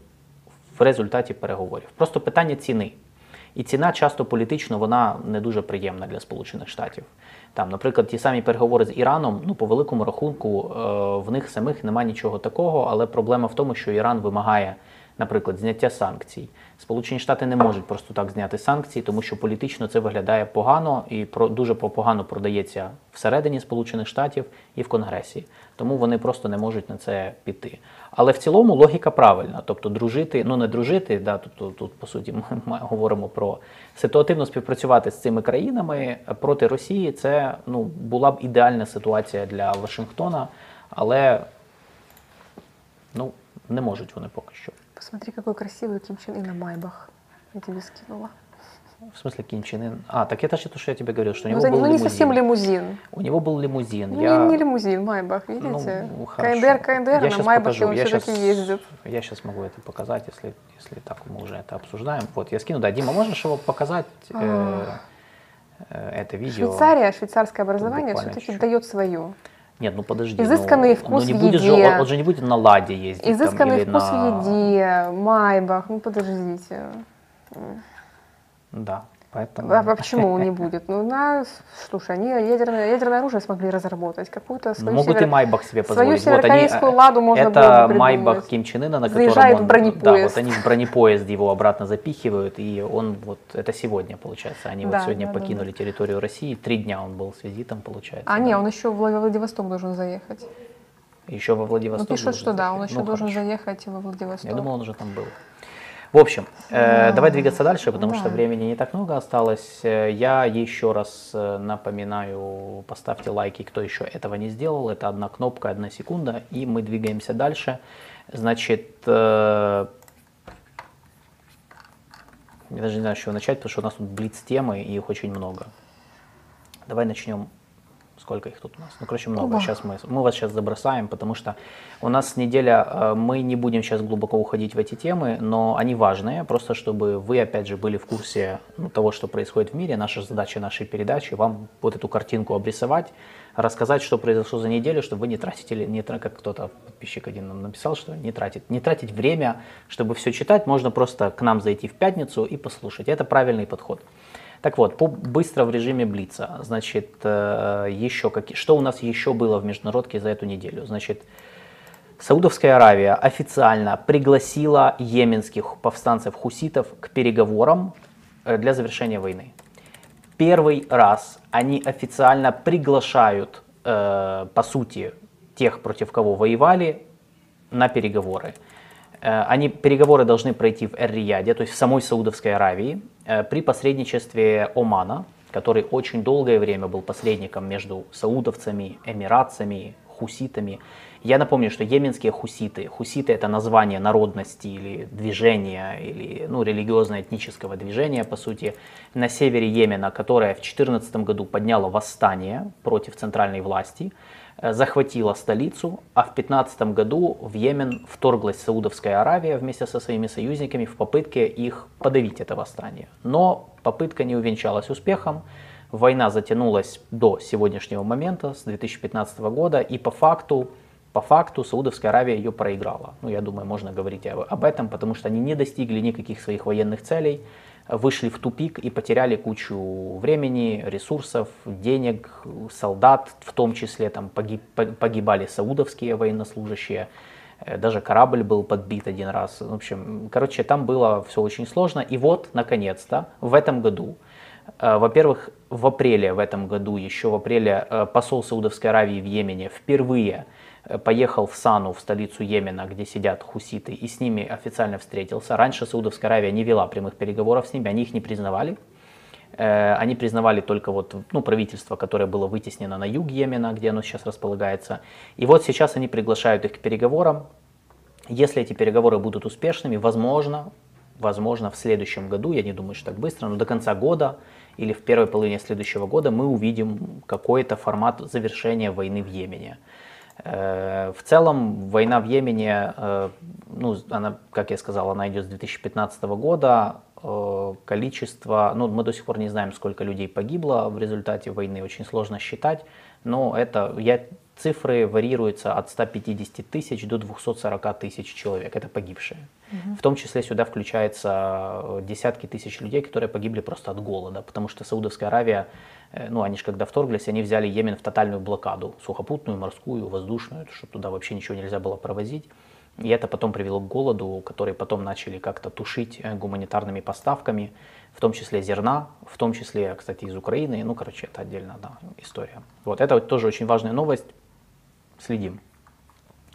в результаті переговорів. Просто питання ціни. І ціна часто політично вона не дуже приємна для Сполучених Штатів. Там, наприклад, ті самі переговори з Іраном, ну по великому рахунку, е, в них самих немає нічого такого, але проблема в тому, що Іран вимагає, наприклад, зняття санкцій. Сполучені Штати не можуть просто так зняти санкції, тому що політично це виглядає погано і про дуже погано продається всередині Сполучених Штатів і в Конгресі. Тому вони просто не можуть на це піти. Але в цілому логіка правильна. Тобто, дружити, ну не дружити, да, тут, тут, по суті [LAUGHS] ми говоримо про ситуативно співпрацювати з цими країнами проти Росії. Це ну була б ідеальна ситуація для Вашингтона, але ну не можуть вони поки що. Посмотри, какой красивый Ким Чен Ын на Майбах. Я тебе скинула. В смысле Ким Чен Ын? А, так это же то, что я тебе говорил, что у ну, него ну, был ну, лимузин. не совсем лимузин. У него был лимузин. Ну, я... не, не лимузин, Майбах, видите? Ну, КНДР, КНДР, я на Майбахе он все-таки ездит. Я сейчас могу это показать, если, если так мы уже это обсуждаем. Вот, я скину, да, Дима, можешь его показать, э, а. э, это видео? Швейцария, швейцарское образование все-таки дает свое. Нет, ну подожди. Изысканный ну, вкус ну, не в будет еде. Же, он, он же не будет на ладе ездить. Изысканный там, вкус на... в еде, Майбах, ну подождите. Да. Поэтому... А, а почему не будет? Ну, на, слушай, они ядерное, ядерное оружие смогли разработать, какую-то свою Могут север... и Майбах себе позволить. Свою северокорейскую вот они, ладу можно это было бы Майбах Ким Чен Ына, на Заезжает котором он, бронепоезд. Да, вот они в бронепоезд его обратно запихивают, и он вот, это сегодня получается, они да, вот сегодня да, покинули да. территорию России, три дня он был с визитом, получается. А, да. не, он еще в Владивосток должен заехать. Еще во Владивосток? Ну, пишут, что заехать. да, он еще ну, должен хорошо. заехать во Владивосток. Я думал, он уже там был. В общем, э, давай двигаться дальше, потому да. что времени не так много осталось. Э, я еще раз э, напоминаю, поставьте лайки, кто еще этого не сделал. Это одна кнопка, одна секунда, и мы двигаемся дальше. Значит, э, я даже не знаю, с чего начать, потому что у нас тут блиц-темы, и их очень много. Давай начнем Сколько их тут у нас? Ну, короче, много. Сейчас мы, мы вас сейчас забросаем, потому что у нас неделя, э, мы не будем сейчас глубоко уходить в эти темы, но они важные, просто чтобы вы, опять же, были в курсе ну, того, что происходит в мире. Наша задача нашей передачи вам вот эту картинку обрисовать, рассказать, что произошло за неделю, чтобы вы не тратили, не, как кто-то, подписчик один нам написал, что не тратить, не тратить время, чтобы все читать, можно просто к нам зайти в пятницу и послушать. Это правильный подход. Так вот, по, быстро в режиме Блица. Значит, э, еще какие, что у нас еще было в международке за эту неделю? Значит, Саудовская Аравия официально пригласила йеменских повстанцев-хуситов к переговорам э, для завершения войны. Первый раз они официально приглашают, э, по сути, тех, против кого воевали, на переговоры. Э, они, переговоры должны пройти в Эр-Рияде, то есть в самой Саудовской Аравии, при посредничестве Омана, который очень долгое время был посредником между саудовцами, эмиратцами, хуситами. Я напомню, что йеменские хуситы, хуситы это название народности или движения, или ну, религиозно-этнического движения, по сути, на севере Йемена, которое в 2014 году подняло восстание против центральной власти. Э, захватила столицу, а в 15 году в Йемен вторглась Саудовская Аравия вместе со своими союзниками в попытке их подавить это восстание. Но попытка не увенчалась успехом. Война затянулась до сегодняшнего момента, с 2015 года, и по факту по факту Саудовская Аравия ее проиграла. Ну, я думаю, можно говорить об этом, потому что они не достигли никаких своих военных целей, вышли в тупик и потеряли кучу времени, ресурсов, денег, солдат, в том числе там погиб, погибали саудовские военнослужащие, э, даже корабль был подбит один раз. В общем, короче, там было все очень сложно. И вот, наконец-то, в этом году, во-первых, в апреле в этом году, еще в апреле, э, посол Саудовской Аравии в Йемене впервые Э, поехал в Сану, в столицу Йемена, где сидят хуситы, и с ними официально встретился. Раньше Саудовская Аравия не вела прямых переговоров с ними, они их не признавали. Э, они признавали только вот, ну, правительство, которое было вытеснено на юг Йемена, где оно сейчас располагается. И вот сейчас они приглашают их к переговорам. Если эти переговоры будут успешными, возможно, возможно, в следующем году, я не думаю, что так быстро, но до конца года или в первой половине следующего года мы увидим какой-то формат завершения войны в Йемене. Э, в целом война в Йемене, э, ну, она, как я сказал, она идет с 2015 года. Э, количество, ну, мы до сих пор не знаем, сколько людей погибло в результате войны, очень сложно считать, но это, я, цифры варьируются от 150 тысяч до 240 тысяч человек, это погибшие. Угу. В том числе сюда включаются десятки тысяч людей, которые погибли просто от голода, потому что Саудовская Аравия Э, ну, они же когда вторглись, они взяли Йемен в тотальную блокаду, сухопутную, морскую, воздушную, чтобы туда вообще ничего нельзя было провозить. И это потом привело к голоду, который потом начали как-то тушить э, гуманитарными поставками, в том числе зерна, в том числе, кстати, из Украины. Ну, короче, это отдельная да, история. Вот это вот тоже очень важная новость. Следим.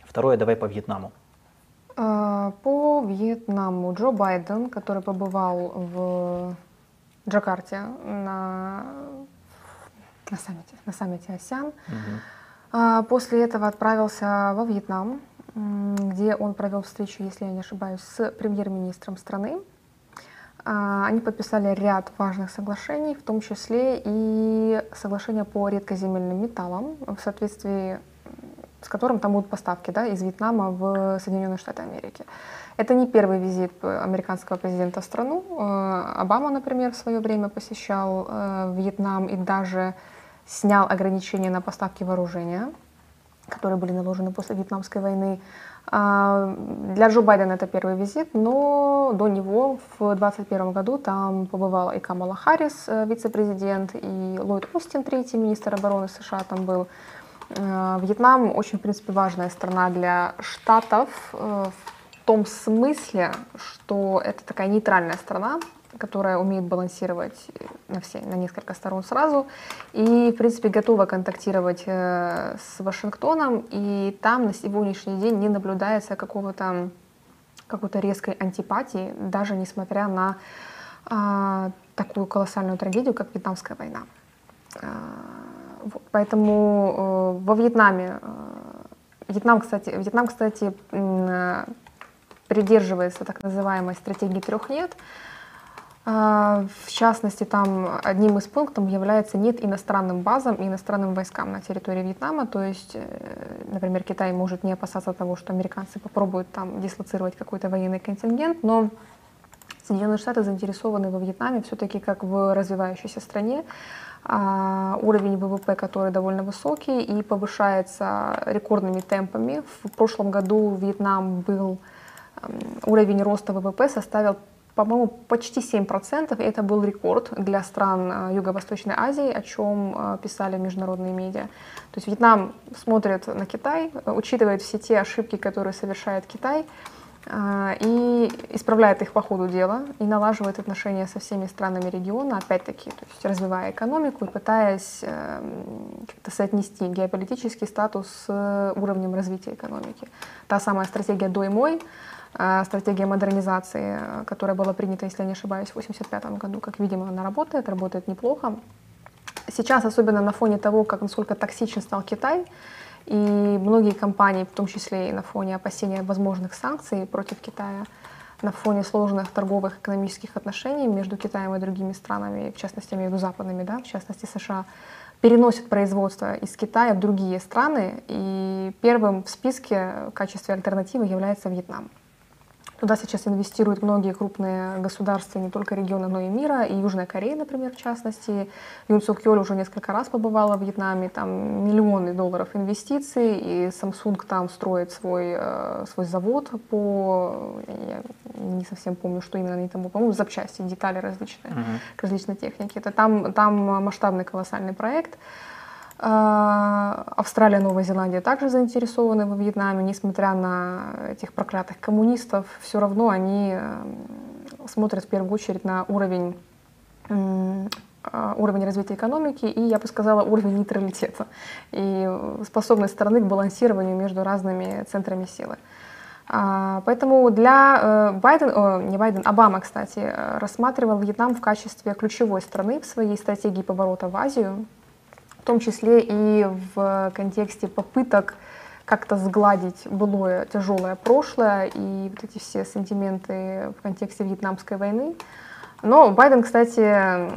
Второе, давай по Вьетнаму. А, по Вьетнаму Джо Байден, который побывал в Джакарте на на саммите, на саммите АСЯН. Угу. После этого отправился во Вьетнам, где он провел встречу, если я не ошибаюсь, с премьер-министром страны. А, они подписали ряд важных соглашений, в том числе и соглашение по редкоземельным металлам, в соответствии с которым там будут поставки да, из Вьетнама в Соединенные Штаты Америки. Это не первый визит американского президента в страну. Э, Обама, например, в свое время посещал э, Вьетнам и даже снял ограничения на поставки вооружения, которые были наложены после Вьетнамской войны. А, для Джо Байдена это первый визит, но до него в 2021 году там побывала и Камала Харрис, э, вице-президент, и Ллойд Остин, третий министр обороны США там был. Э, Вьетнам очень, в принципе, важная страна для Штатов э, в том смысле, что это такая нейтральная страна, которая умеет балансировать на все, на несколько сторон сразу, и, в принципе, готова контактировать э, с Вашингтоном, и там на сегодняшний день не наблюдается какого-то какой-то резкой антипатии, даже несмотря на э, такую колоссальную трагедию, как Вьетнамская война. Э, поэтому э, во Вьетнаме, э, Вьетнам, кстати, Вьетнам, кстати, э, придерживается так называемой стратегии трех нет, в частности, там одним из пунктов является нет иностранным базам и иностранным войскам на территории Вьетнама. То есть, например, Китай может не опасаться того, что американцы попробуют там дислоцировать какой-то военный контингент, но Соединенные Штаты заинтересованы во Вьетнаме все-таки как в развивающейся стране. А, уровень ВВП, который довольно высокий и повышается рекордными темпами. В прошлом году Вьетнам был уровень роста ВВП составил по-моему, почти 7%, и это был рекорд для стран э, Юго-Восточной Азии, о чем э, писали международные медиа. То есть Вьетнам смотрит на Китай, э, учитывает все те ошибки, которые совершает Китай, и исправляет их по ходу дела, и налаживает отношения со всеми странами региона, опять-таки, то есть развивая экономику и пытаясь как-то соотнести геополитический статус с уровнем развития экономики. Та самая стратегия «дой-мой», а, стратегия модернизации, которая была принята, если я не ошибаюсь, в 1985 году. Как видимо, она работает, работает неплохо. Сейчас, особенно на фоне того, как насколько токсичен стал Китай, и многие компании, в том числе и на фоне опасения возможных санкций против Китая, на фоне сложных торговых экономических отношений между Китаем и другими странами, в частности, между западными, да, в частности США, переносят производство из Китая в другие страны, и первым в списке в качестве альтернативы является Вьетнам. Туда сейчас инвестируют многие крупные государства, не только региона, но и мира, и Южная Корея, например, в частности. Юн Сук Йоль уже несколько раз побывала в Вьетнаме, там миллионы долларов инвестиций, и Samsung там строит свой, э, свой завод по, я не совсем помню, что именно они там, по-моему, запчасти, детали различные, uh-huh. к различной технике. Это там, там масштабный колоссальный проект. А, Австралия, Новая Зеландия также заинтересованы во Вьетнаме, несмотря на этих проклятых коммунистов, все равно они смотрят в первую очередь на уровень а, уровень развития экономики и, я бы сказала, уровень нейтралитета и способность страны к балансированию между разными центрами силы. А, поэтому для э, Байден, не Байден, Обама, кстати, рассматривал Вьетнам в качестве ключевой страны в своей стратегии поворота в Азию, том числе и в контексте попыток как-то сгладить былое тяжелое прошлое и вот эти все сантименты в контексте Вьетнамской войны. Но Байден, кстати,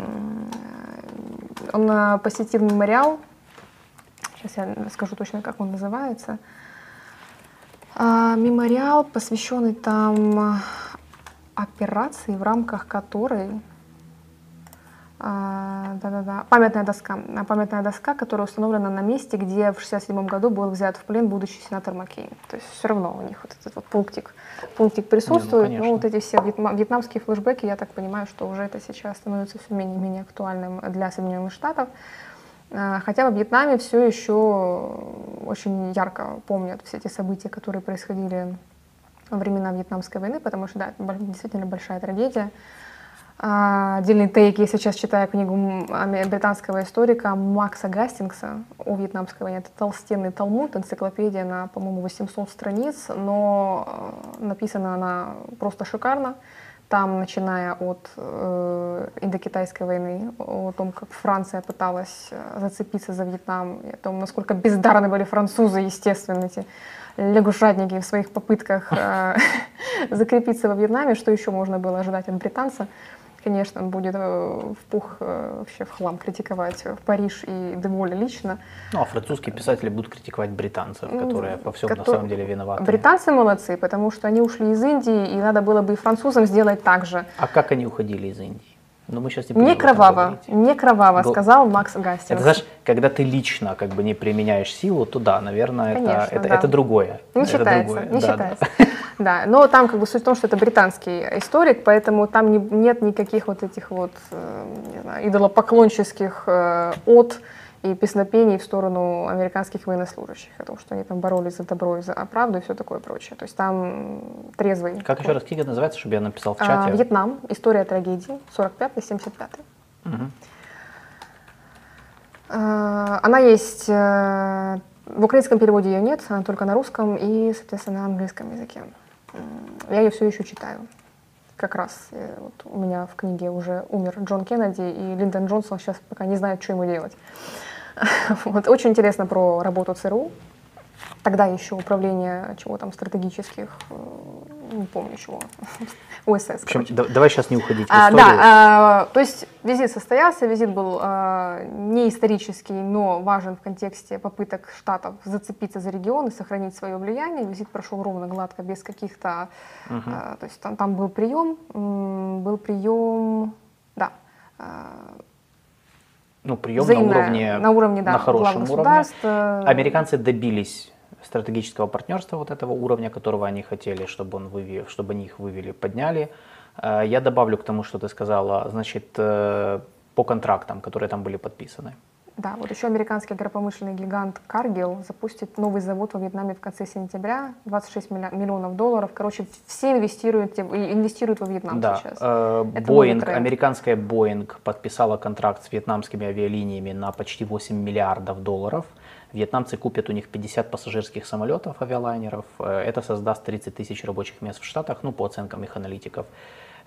он посетил мемориал, сейчас я скажу точно, как он называется, а, мемориал, посвященный там операции, в рамках которой а, да-да-да, памятная доска. Памятная доска, которая установлена на месте, где в 67 году был взят в плен будущий сенатор Маккейн. То есть все равно у них вот этот вот пунктик, пунктик присутствует. Не, ну, ну, вот эти все вьетнамские флешбеки, я так понимаю, что уже это сейчас становится все менее и менее актуальным для Соединенных Штатов. А, хотя во Вьетнаме все еще очень ярко помнят все эти события, которые происходили во времена Вьетнамской войны, потому что, да, это действительно большая трагедия. А, отдельный тейк, я сейчас читаю книгу британского историка Макса Гастингса о вьетнамской войне. Это толстенный талмуд, энциклопедия на, по-моему, 800 страниц, но э, написана она просто шикарно. Там, начиная от э, индокитайской войны, о том, как Франция пыталась э, зацепиться за Вьетнам, и о том, насколько бездарны были французы, естественно, эти лягушатники в своих попытках э, [LAUGHS] закрепиться во Вьетнаме, что еще можно было ожидать от британца конечно, он будет э, в пух э, вообще в хлам критиковать в Париж и Деволя лично. Ну, а французские писатели будут критиковать британцев, которые во всем которые... на самом деле виноваты. Британцы молодцы, потому что они ушли из Индии, и надо было бы и французам сделать так же. А как они уходили из Индии? Но мы сейчас не, не кроваво, не кроваво, Гол... сказал Макс Гастингс. Это знаешь, когда ты лично как бы не применяешь силу, то да, наверное, Конечно, это, это, да. это другое. Не это считается, другое. не да, считается. Да. [LAUGHS] да, но там как бы суть в том, что это британский историк, поэтому там не, нет никаких вот этих вот э, не знаю, идолопоклонческих э, от и песнопений в сторону американских военнослужащих, о том, что они там боролись за добро и за правду и все такое прочее. То есть там трезвый. Как такой. еще раз книга называется, чтобы я написал в чате? А, Вьетнам. История трагедии. 45-75. Угу. А, она есть... Э, в украинском переводе ее нет, она только на русском и, соответственно, на английском языке. Я ее все еще читаю как раз э, вот у меня в книге уже умер Джон Кеннеди, и Линдон Джонсон сейчас пока не знает, что ему делать. [LAUGHS] Вот. Очень интересно про работу ЦРУ. Тогда еще управление чего там стратегических, э, не помню чего, [LAUGHS] ОСС. В общем, да, давай сейчас не уходить в историю. А, да, а, то есть визит состоялся, визит был а, не исторический, но важен в контексте попыток штатов зацепиться за регион и сохранить свое влияние. Визит прошел ровно, гладко, без каких-то, угу. а, то есть там, там был прием, был прием, да, а, ну, прием на уровне, на уровне, да, на хорошем уровне. Американцы добились стратегического партнерства вот этого уровня, которого они хотели, чтобы, он вывел, чтобы они их вывели, подняли. Э, я добавлю к тому, что ты сказала, значит, э, по контрактам, которые там были подписаны. Да, вот еще американский агропромышленный гигант Cargill запустит новый завод во Вьетнаме в конце сентября, 26 миллионов долларов. Короче, все инвестируют, инвестируют во Вьетнам да. сейчас. Э, Boeing, американская Boeing подписала контракт с вьетнамскими авиалиниями на почти 8 миллиардов долларов. Вьетнамцы купят у них 50 пассажирских самолетов, авиалайнеров. Э, это создаст 30 тысяч рабочих мест в Штатах, ну, по оценкам их аналитиков.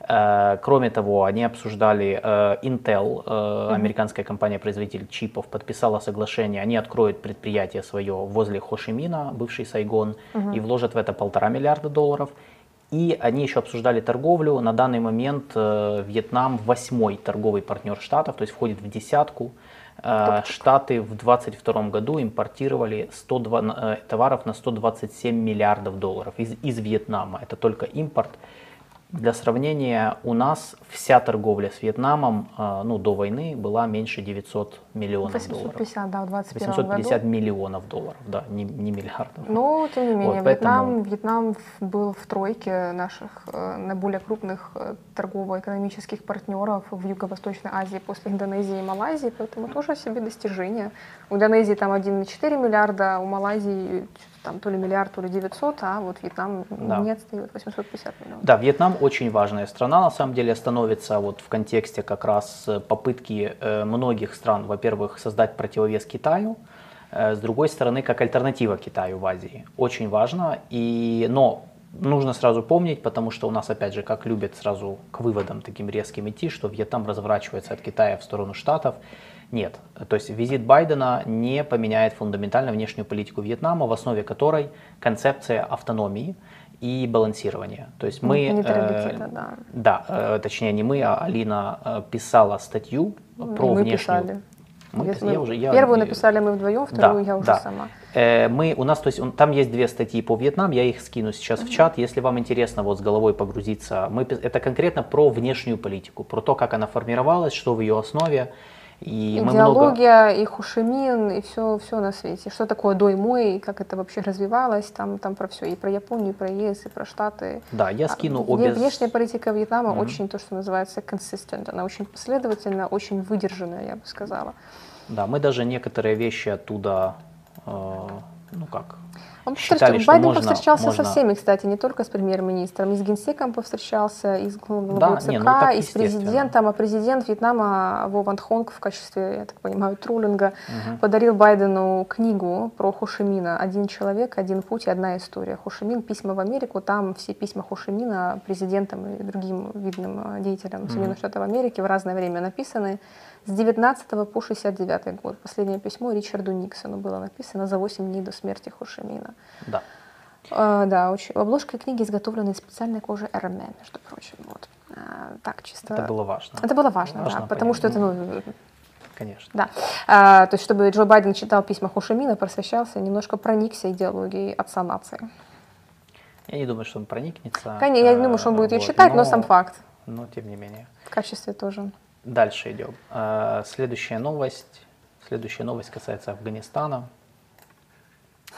Э, кроме того, они обсуждали э, Intel, э, американская компания-производитель чипов, подписала соглашение, они откроют предприятие свое возле Хошимина, бывший Сайгон, угу. и вложат в это полтора миллиарда долларов. И они еще обсуждали торговлю. На данный момент Вьетнам восьмой торговый партнер Штатов, то есть входит в десятку. Штаты в 2022 году импортировали 102, э, товаров на 127 миллиардов долларов из, из Вьетнама. Это только импорт. Для сравнения, у нас вся торговля с Вьетнамом э, ну, до войны была меньше 900 миллионов 850, долларов. да, в 2021 850 году. миллионов долларов, да, не, не миллиардов. Ну, тем не менее, Вот, поэтому- Вьетнам, Вьетнам был в тройке наших э, наиболее крупных э, торгово-экономических партнеров в Юго-Восточной Азии после Индонезии и Малайзии, поэтому тоже себе достижение. У Индонезии там 1,4 миллиарда, у Малайзии там то ли миллиард, то ли 900, а вот Вьетнам Да. не отстает, 850 миллионов. Да, Вьетнам очень важная страна, на самом деле становится вот в контексте как раз э, попытки э, многих стран, во-первых, создать противовес Китаю, э, с другой стороны, как альтернатива Китаю в Азии. Очень важно, и, но нужно сразу помнить, потому что у нас, опять же, как любят сразу к выводам таким резким идти, что Вьетнам разворачивается от Китая в сторону Штатов. Нет, то есть визит Байдена не поменяет фундаментально внешнюю политику Вьетнама, в основе которой концепция автономии и балансирования. То есть мы... Нейтралитета, э, да. Да, э, точнее не мы, а Алина э, писала статью Ну, про мы внешнюю... писали. Мы Если я мы- уже- я- Первую написали мы вдвоем, да, вторую я уже да. сама. Э, Мы, у нас, то есть, он- там есть две статьи по Вьетнам, я их скину сейчас в чат, если вам интересно вот с головой погрузиться. Мы, это конкретно про внешнюю политику, про то, как она формировалась, что в ее основе. И мы много... Идеология, и Хушимин, и все, все на свете. Что такое доймой, и как это вообще развивалось, там, там про все. И про Японию, и про ЕС, и про Штаты. Да, я скину А, обе... вне- Внешняя политика Вьетнама Мгм. очень, то, что называется, consistent. Она очень последовательная, очень выдержанная, я бы сказала. Да, мы даже некоторые вещи оттуда, э, ну как, Он Считали, что Байден можно- повстречался можно- со всеми, кстати, не только с премьер-министром, и с генсеком повстречался, и с главой Да, ЦК, не, ну и с президентом. А президент Вьетнама Во Ван Хонг в качестве, я так понимаю, троллинга Мгм. подарил Байдену книгу про Хошимина «Один человек, один путь и одна история». Хошимин, письма в Америку, там все письма Хошимина президентам и другим видным деятелям Соединенных Штатов Америки в разное время написаны. С 19 по 69 год. Последнее письмо Ричарду Никсону было написано за 8 дней до смерти Хошимина. да. Э, да, очень. Обложка книги изготовлена из специальной кожи Эрме, между прочим. Вот. Э, так, чисто. Это было важно. Это было важно, Важно да, потому понять. что это, ну, Конечно. да. А, то есть, чтобы Джо Байден читал письма Хошимина, просвещался, немножко проникся идеологией отца нации. Я не думаю, что он проникнется. Конечно, я не э, думаю, что он будет ее вот, читать, но сам факт. Но тем не менее. В качестве тоже. Дальше идем. Э, Следующая новость. Следующая новость касается Афганистана.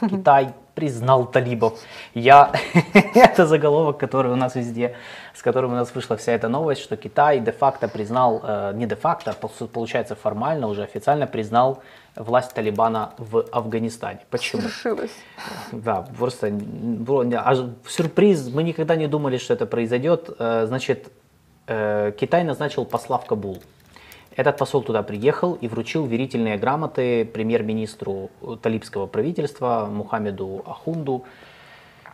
[LAUGHS] Китай признал талибов. Я... [LAUGHS] Это заголовок, который у нас везде, с которым у нас вышла вся эта новость, что Китай де-факто признал, э, не де-факто, а пол- получается формально, уже официально признал власть Талибана в Афганистане. Почему? Свершилось. [LAUGHS] Да, просто аж сюрприз, мы никогда не думали, что это произойдет. Э, Значит, Китай назначил посла в Кабул. Этот посол туда приехал и вручил верительные грамоты премьер-министру э, талибского правительства Мухаммеду Ахунду.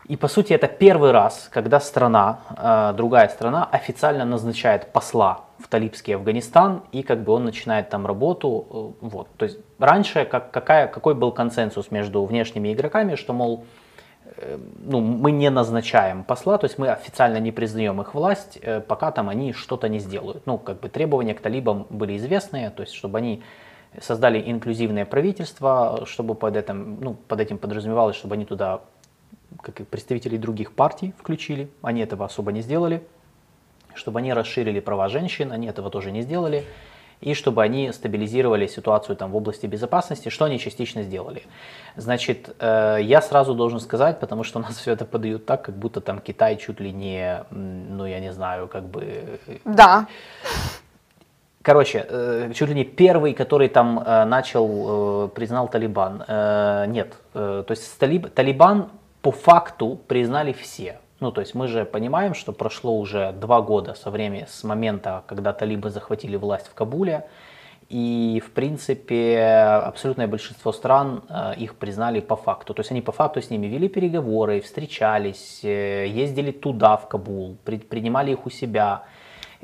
И по сути это первый раз, когда страна, э, другая страна официально назначает посла в талибский Афганистан, и как бы он начинает там работу. э, Вот. То есть раньше как, какая, какой был консенсус между внешними игроками, что, мол, э, ну, мы не назначаем посла, то есть мы официально не признаем их власть, э, пока там они что-то не сделают. Ну, как бы требования к талибам были известные, то есть чтобы они создали инклюзивное правительство, чтобы под этим, ну, под этим подразумевалось, чтобы они туда как и представителей других партий включили, они этого особо не сделали, чтобы они расширили права женщин, они этого тоже не сделали, и чтобы они стабилизировали ситуацию там в области безопасности, что они частично сделали. Значит, э, я сразу должен сказать, потому что у нас [LAUGHS] все это подают так, как будто там Китай чуть ли не, ну я не знаю, как бы э, Да. Короче, э, чуть ли не первый, который там начал, признал Талибан. Нет, то есть Талиб- Талибан по факту признали все. Ну, то есть мы же понимаем, что прошло уже два года со времени, с момента, когда талибы захватили власть в Кабуле. И, в принципе, абсолютное большинство стран э, их признали по факту. То есть они по факту с ними вели переговоры, встречались, э, ездили туда, в Кабул, при- принимали их у себя.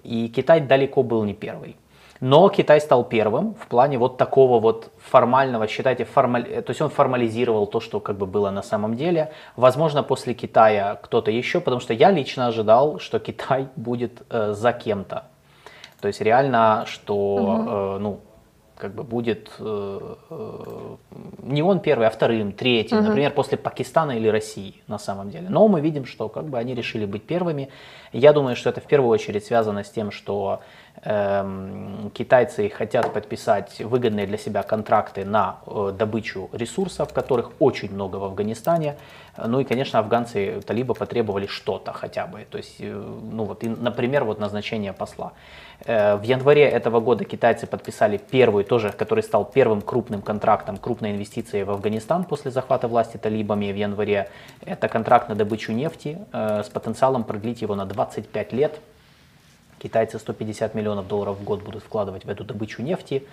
И Китай далеко был не первый. Но Китай стал первым в плане вот такого вот формального, считайте, формаль... то есть он формализировал то, что как бы было на самом деле. Возможно, после Китая кто-то еще, потому что я лично ожидал, что Китай [LAUGHS] будет э, за кем-то. То есть реально, что, э, ну, как бы будет э, э, не он первый, а вторым, третьим, угу. например, после Пакистана или России на самом деле. Но мы видим, что как бы они решили быть первыми. Я думаю, что это в первую очередь связано с тем, что э, китайцы хотят подписать выгодные для себя контракты на э, добычу ресурсов, которых очень много в Афганистане. Ну и, конечно, афганцы талиба потребовали что-то хотя бы. То есть, э, ну вот, и, например, вот назначение посла. Э, в январе этого года китайцы подписали первый, тоже, который стал первым крупным контрактом, крупной инвестицией в Афганистан после захвата власти талибами в январе. Это контракт на добычу нефти с потенциалом продлить его на 25 лет. Китайцы 150 миллионов долларов в год будут вкладывать в эту добычу нефти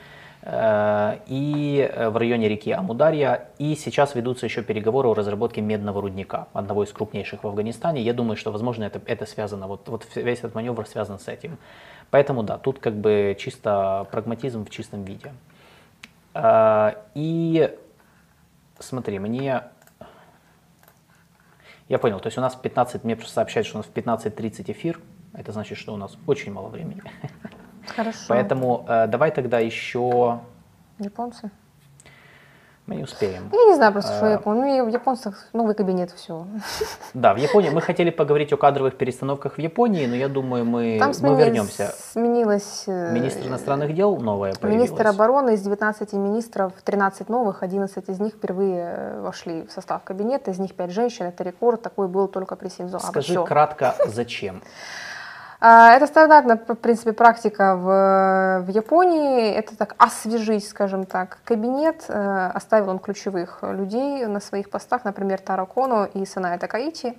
э, и в районе реки Амударья. И сейчас ведутся еще переговоры о разработке медного рудника, одного из крупнейших в Афганистане. Я думаю, что, возможно, это, это связано, вот, вот весь этот маневр связан с этим. Поэтому да, тут как бы чисто прагматизм в чистом виде. А, и смотри, мне... Я понял, то есть у нас в 15, мне просто сообщают, что у нас в 15.30 эфир, это значит, что у нас очень мало времени. Хорошо. Поэтому э, давай тогда еще... Японцы? Мы не успеем. Я не знаю просто, что я помню. Ну, в японцах новый кабинет, все. Да, в Японии. Мы хотели поговорить о кадровых перестановках в Японии, но я думаю, мы, Там мы вернемся. Сменилась... Э, Министр иностранных дел новая появилась. Министр обороны из 19 министров, 13 новых, 11 из них впервые э, вошли в состав кабинета, из них 5 женщин. Это рекорд, такой был только при Синзо Скажи Все. кратко, зачем? А, это стандартная, в принципе, практика в, в Японии. Это так освежить, скажем так, кабинет. Э, оставил он ключевых людей на своих постах, например, Таро Коно и Саная Такаичи.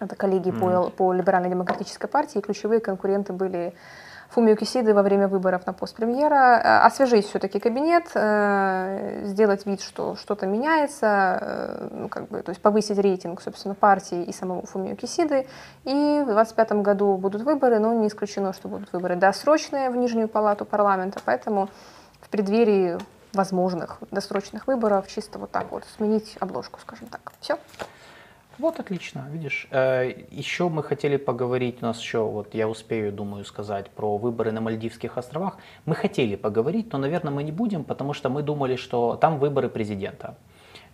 Это коллеги mm. по, по либеральной демократической партии. Ключевые конкуренты были Фумио Кисиды во время выборов на пост премьера, э, освежить все-таки кабинет, э, сделать вид, что что-то меняется, э, ну, как бы, то есть повысить рейтинг, собственно, партии и самого Фумио Кисиды. И в 2025 году будут выборы, но не исключено, что будут выборы досрочные в Нижнюю палату парламента, поэтому в преддверии возможных досрочных выборов чисто вот так вот сменить обложку, скажем так. Все. Вот отлично, видишь. Э, еще мы хотели поговорить, у нас еще, вот я успею, думаю, сказать про выборы на Мальдивских островах. Мы хотели поговорить, но, наверное, мы не будем, потому что мы думали, что там выборы президента.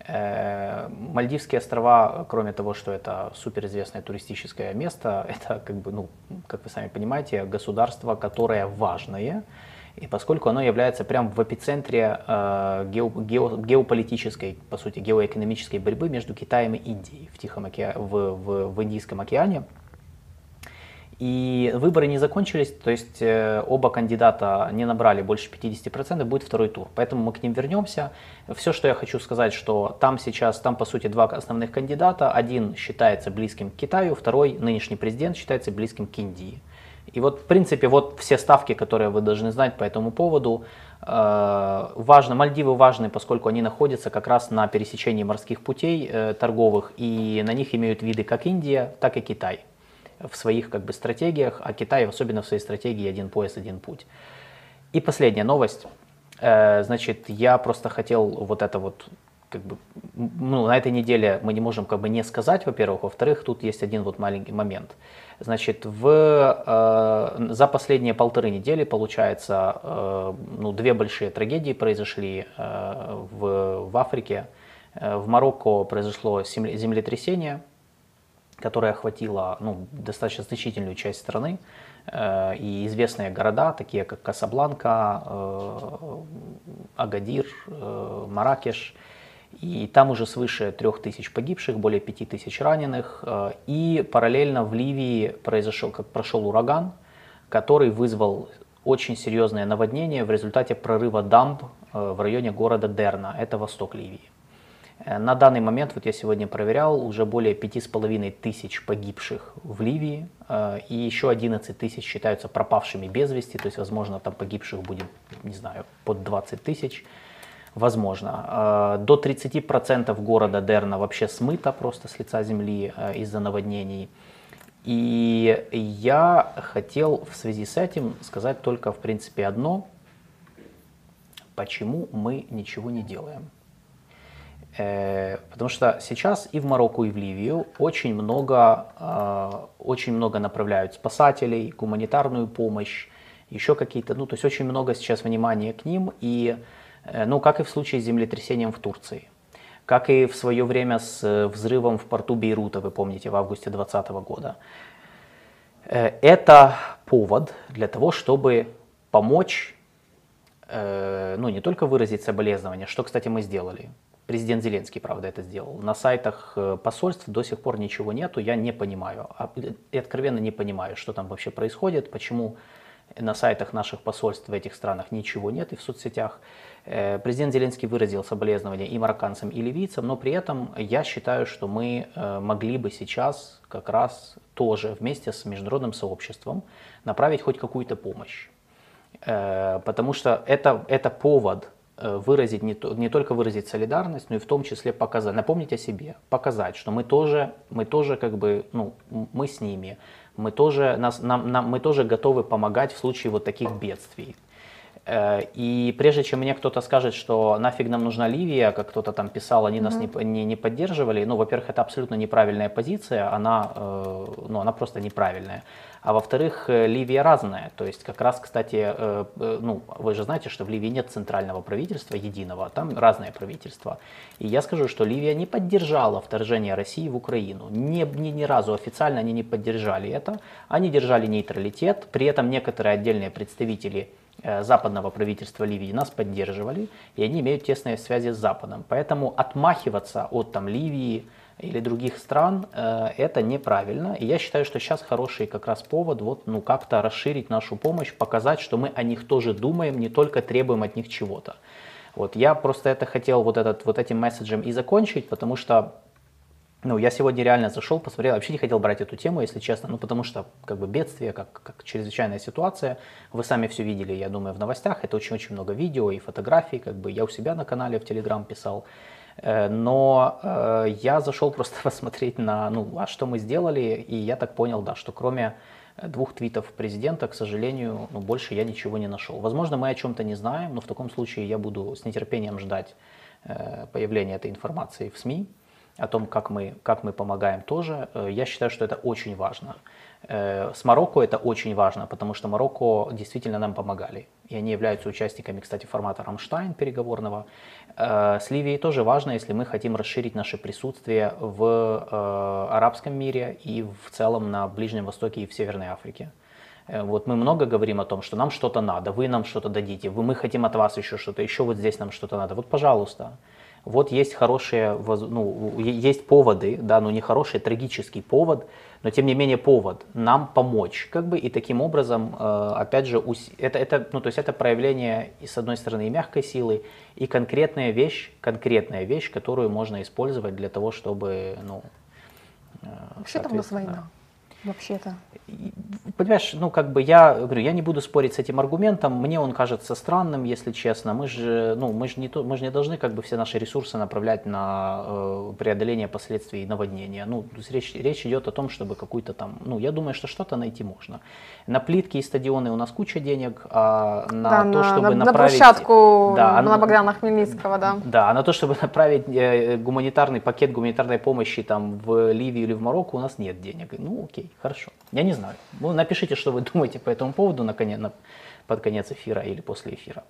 Э, Мальдивские острова, кроме того, что это суперизвестное туристическое место, [LAUGHS] это, как бы, ну, как вы сами понимаете, государство, которое важное, и поскольку оно является прямо в эпицентре э, гео, гео, геополитической, по сути, геоэкономической борьбы между Китаем и Индией в, Тихом оке... в, в, в Индийском океане, и выборы не закончились, то есть э, оба кандидата не набрали больше 50%, будет второй тур. Поэтому мы к ним вернемся. Все, что я хочу сказать, что там сейчас, там по сути два основных кандидата. Один считается близким к Китаю, второй, нынешний президент, считается близким к Индии. И вот, в принципе, вот все ставки, которые вы должны знать по этому поводу. Э, важно, Мальдивы важны, поскольку они находятся как раз на пересечении морских путей э, торговых, и на них имеют виды как Индия, так и Китай в своих как бы стратегиях, а Китай особенно в своей стратегии «один пояс, один путь». И последняя новость. Э, значит, я просто хотел вот это вот как бы, ну, на этой неделе мы не можем как бы не сказать, во-первых. Во-вторых, тут есть один вот маленький момент. Значит, в, э, за последние полторы недели, получается, э, ну, две большие трагедии произошли э, в, в Африке. Э, в Марокко произошло землетрясение, которое охватило ну, достаточно значительную часть страны. Э, и известные города, такие как Касабланка, э, Агадир, э, Маракеш – и там уже свыше 3000 погибших, более 5000 раненых. Э, и параллельно в Ливии произошел, как прошел ураган, который вызвал очень серьезное наводнение в результате прорыва дамб э, в районе города Дерна, это восток Ливии. Э, на данный момент, вот я сегодня проверял, уже более 5,5 тысяч погибших в Ливии, и еще 11 тысяч считаются пропавшими без вести, то есть, возможно, там погибших будет, не знаю, под 20 тысяч. Возможно. Э, до 30% города Дерна вообще смыто просто с лица земли э, из-за наводнений. И я хотел в связи с этим сказать только, в принципе, одно. Почему мы ничего не делаем? Э, потому что сейчас и в Марокко, и в Ливию очень много, очень много направляют спасателей, гуманитарную помощь, еще какие-то, ну, то есть очень много сейчас внимания к ним, и, ну, как и в случае с землетрясением в Турции, как и в свое время с э, взрывом в порту Бейрута, вы помните, в августе 2020 года. Э, это повод для того, чтобы помочь, ну, не только выразить соболезнования, что, кстати, мы сделали. Президент Зеленский, правда, это сделал. На сайтах посольств до сих пор ничего нету, я не понимаю. А, и откровенно не понимаю, что там вообще происходит, почему на сайтах наших посольств в этих странах ничего нет и в соцсетях. Э, президент Зеленский выразил соболезнования и марокканцам, и ливийцам, но при этом я считаю, что мы э, могли бы сейчас как раз тоже вместе с международным сообществом направить хоть какую-то помощь. Э, потому что это, это повод выразить, не, то, не только выразить солидарность, но и в том числе показать, напомнить о себе, показать, что мы тоже, мы тоже как бы, ну, мы с ними, мы тоже, нас, нам, нам, мы тоже готовы помогать в случае вот таких бедствий. Э, и прежде чем мне кто-то скажет, что нафиг нам нужна Ливия, как кто-то там писал, они mm-hmm. нас не, не, не поддерживали, ну, во-первых, это абсолютно неправильная позиция, она, э, ну, она просто неправильная. А во-вторых, э, Ливия разная. То есть как раз, кстати, ну, вы же знаете, что в Ливии нет центрального правительства единого, там разное правительство. И я скажу, что Ливия не поддержала вторжение России в Украину. Ни, ни, ни разу официально они не поддержали это. Они держали нейтралитет. При этом некоторые отдельные представители западного правительства Ливии нас поддерживали, и они имеют тесные связи с Западом. Поэтому отмахиваться от там, Ливии или других стран э, это неправильно. И я считаю, что сейчас хороший как раз повод вот, ну, как-то расширить нашу помощь, показать, что мы о них тоже думаем, не только требуем от них чего-то. Вот, я просто это хотел вот, этот, вот этим месседжем и закончить, потому что ну, я сегодня реально зашел, посмотрел, вообще не хотел брать эту тему, если честно, ну, потому что, как бы, бедствие, как, как чрезвычайная ситуация, вы сами все видели, я думаю, в новостях, это очень-очень много видео и фотографий, как бы, я у себя на канале в Телеграм писал, э, но э, я зашел [LAUGHS] просто посмотреть на, ну, а что мы сделали, и я так понял, да, что кроме двух твитов президента, к сожалению, ну, больше я ничего не нашел. Возможно, мы о чем-то не знаем, но в таком случае я буду с нетерпением ждать э, появления этой информации в СМИ о том, как мы, как мы помогаем тоже, э, я считаю, что это очень важно. Э, с Марокко это очень важно, потому что Марокко действительно нам помогали. И они являются участниками, кстати, формата «Рамштайн» переговорного. Э, с Ливией тоже важно, если мы хотим расширить наше присутствие в арабском мире и в целом на Ближнем Востоке и в Северной Африке. Вот мы много говорим о том, что нам что-то надо, вы нам что-то дадите, вы, мы хотим от вас еще что-то, еще вот здесь нам что-то надо. Вот, пожалуйста, вот есть хорошие, ну, есть поводы, да, но не хороший, трагический повод, но тем не менее повод нам помочь, как бы, и таким образом, э, опять же, это, это, ну, то есть это проявление, и с одной стороны, и мягкой силы, и конкретная вещь, конкретная вещь, которую можно использовать для того, чтобы, ну, э, Вообще там у нас война, вообще-то понимаешь, ну как бы я говорю, я не буду спорить с этим аргументом, мне он кажется странным, если честно. Мы же, ну, мы же не, то, мы же не должны как бы все наши ресурсы направлять на э, преодоление последствий наводнения. Ну, речь, речь идет о том, чтобы какую-то там, ну, я думаю, что что-то найти можно. На плитки и стадионы у нас куча денег, а на да, то, на, чтобы на, направить... На площадку да, на Богдана Хмельницкого, да. Да, а на то, чтобы направить э, гуманитарный пакет гуманитарной помощи там в Ливию или в Марокко, у нас нет денег. Ну, окей, хорошо. Я не знаю. Ну, напишите, что вы [LAUGHS] думаете по этому поводу на конец, на, под конец эфира или после эфира.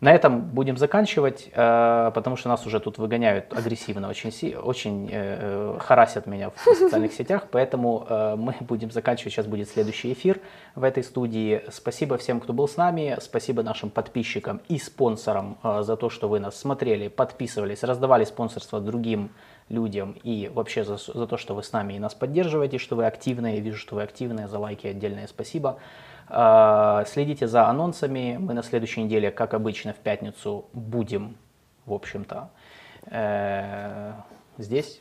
На этом будем заканчивать, э, потому что нас уже тут выгоняют агрессивно, очень, очень э, харасят меня в [LAUGHS] социальных сетях, поэтому э, мы [LAUGHS] будем заканчивать. Сейчас будет следующий эфир в этой студии. Спасибо всем, кто был с нами, спасибо нашим подписчикам и спонсорам за то, что вы нас смотрели, подписывались, раздавали спонсорство другим людям и вообще за, за то, что вы с нами и нас поддерживаете, что вы активные. Вижу, что вы активные, за лайки отдельное спасибо. А, следите за анонсами. Мы на следующей неделе, как обычно, в пятницу будем, в общем-то, э, здесь.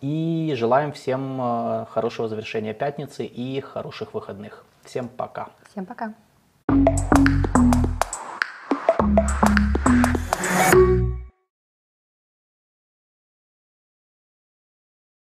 И желаем всем э, хорошего завершения пятницы и хороших выходных. Всем пока. Всем пока.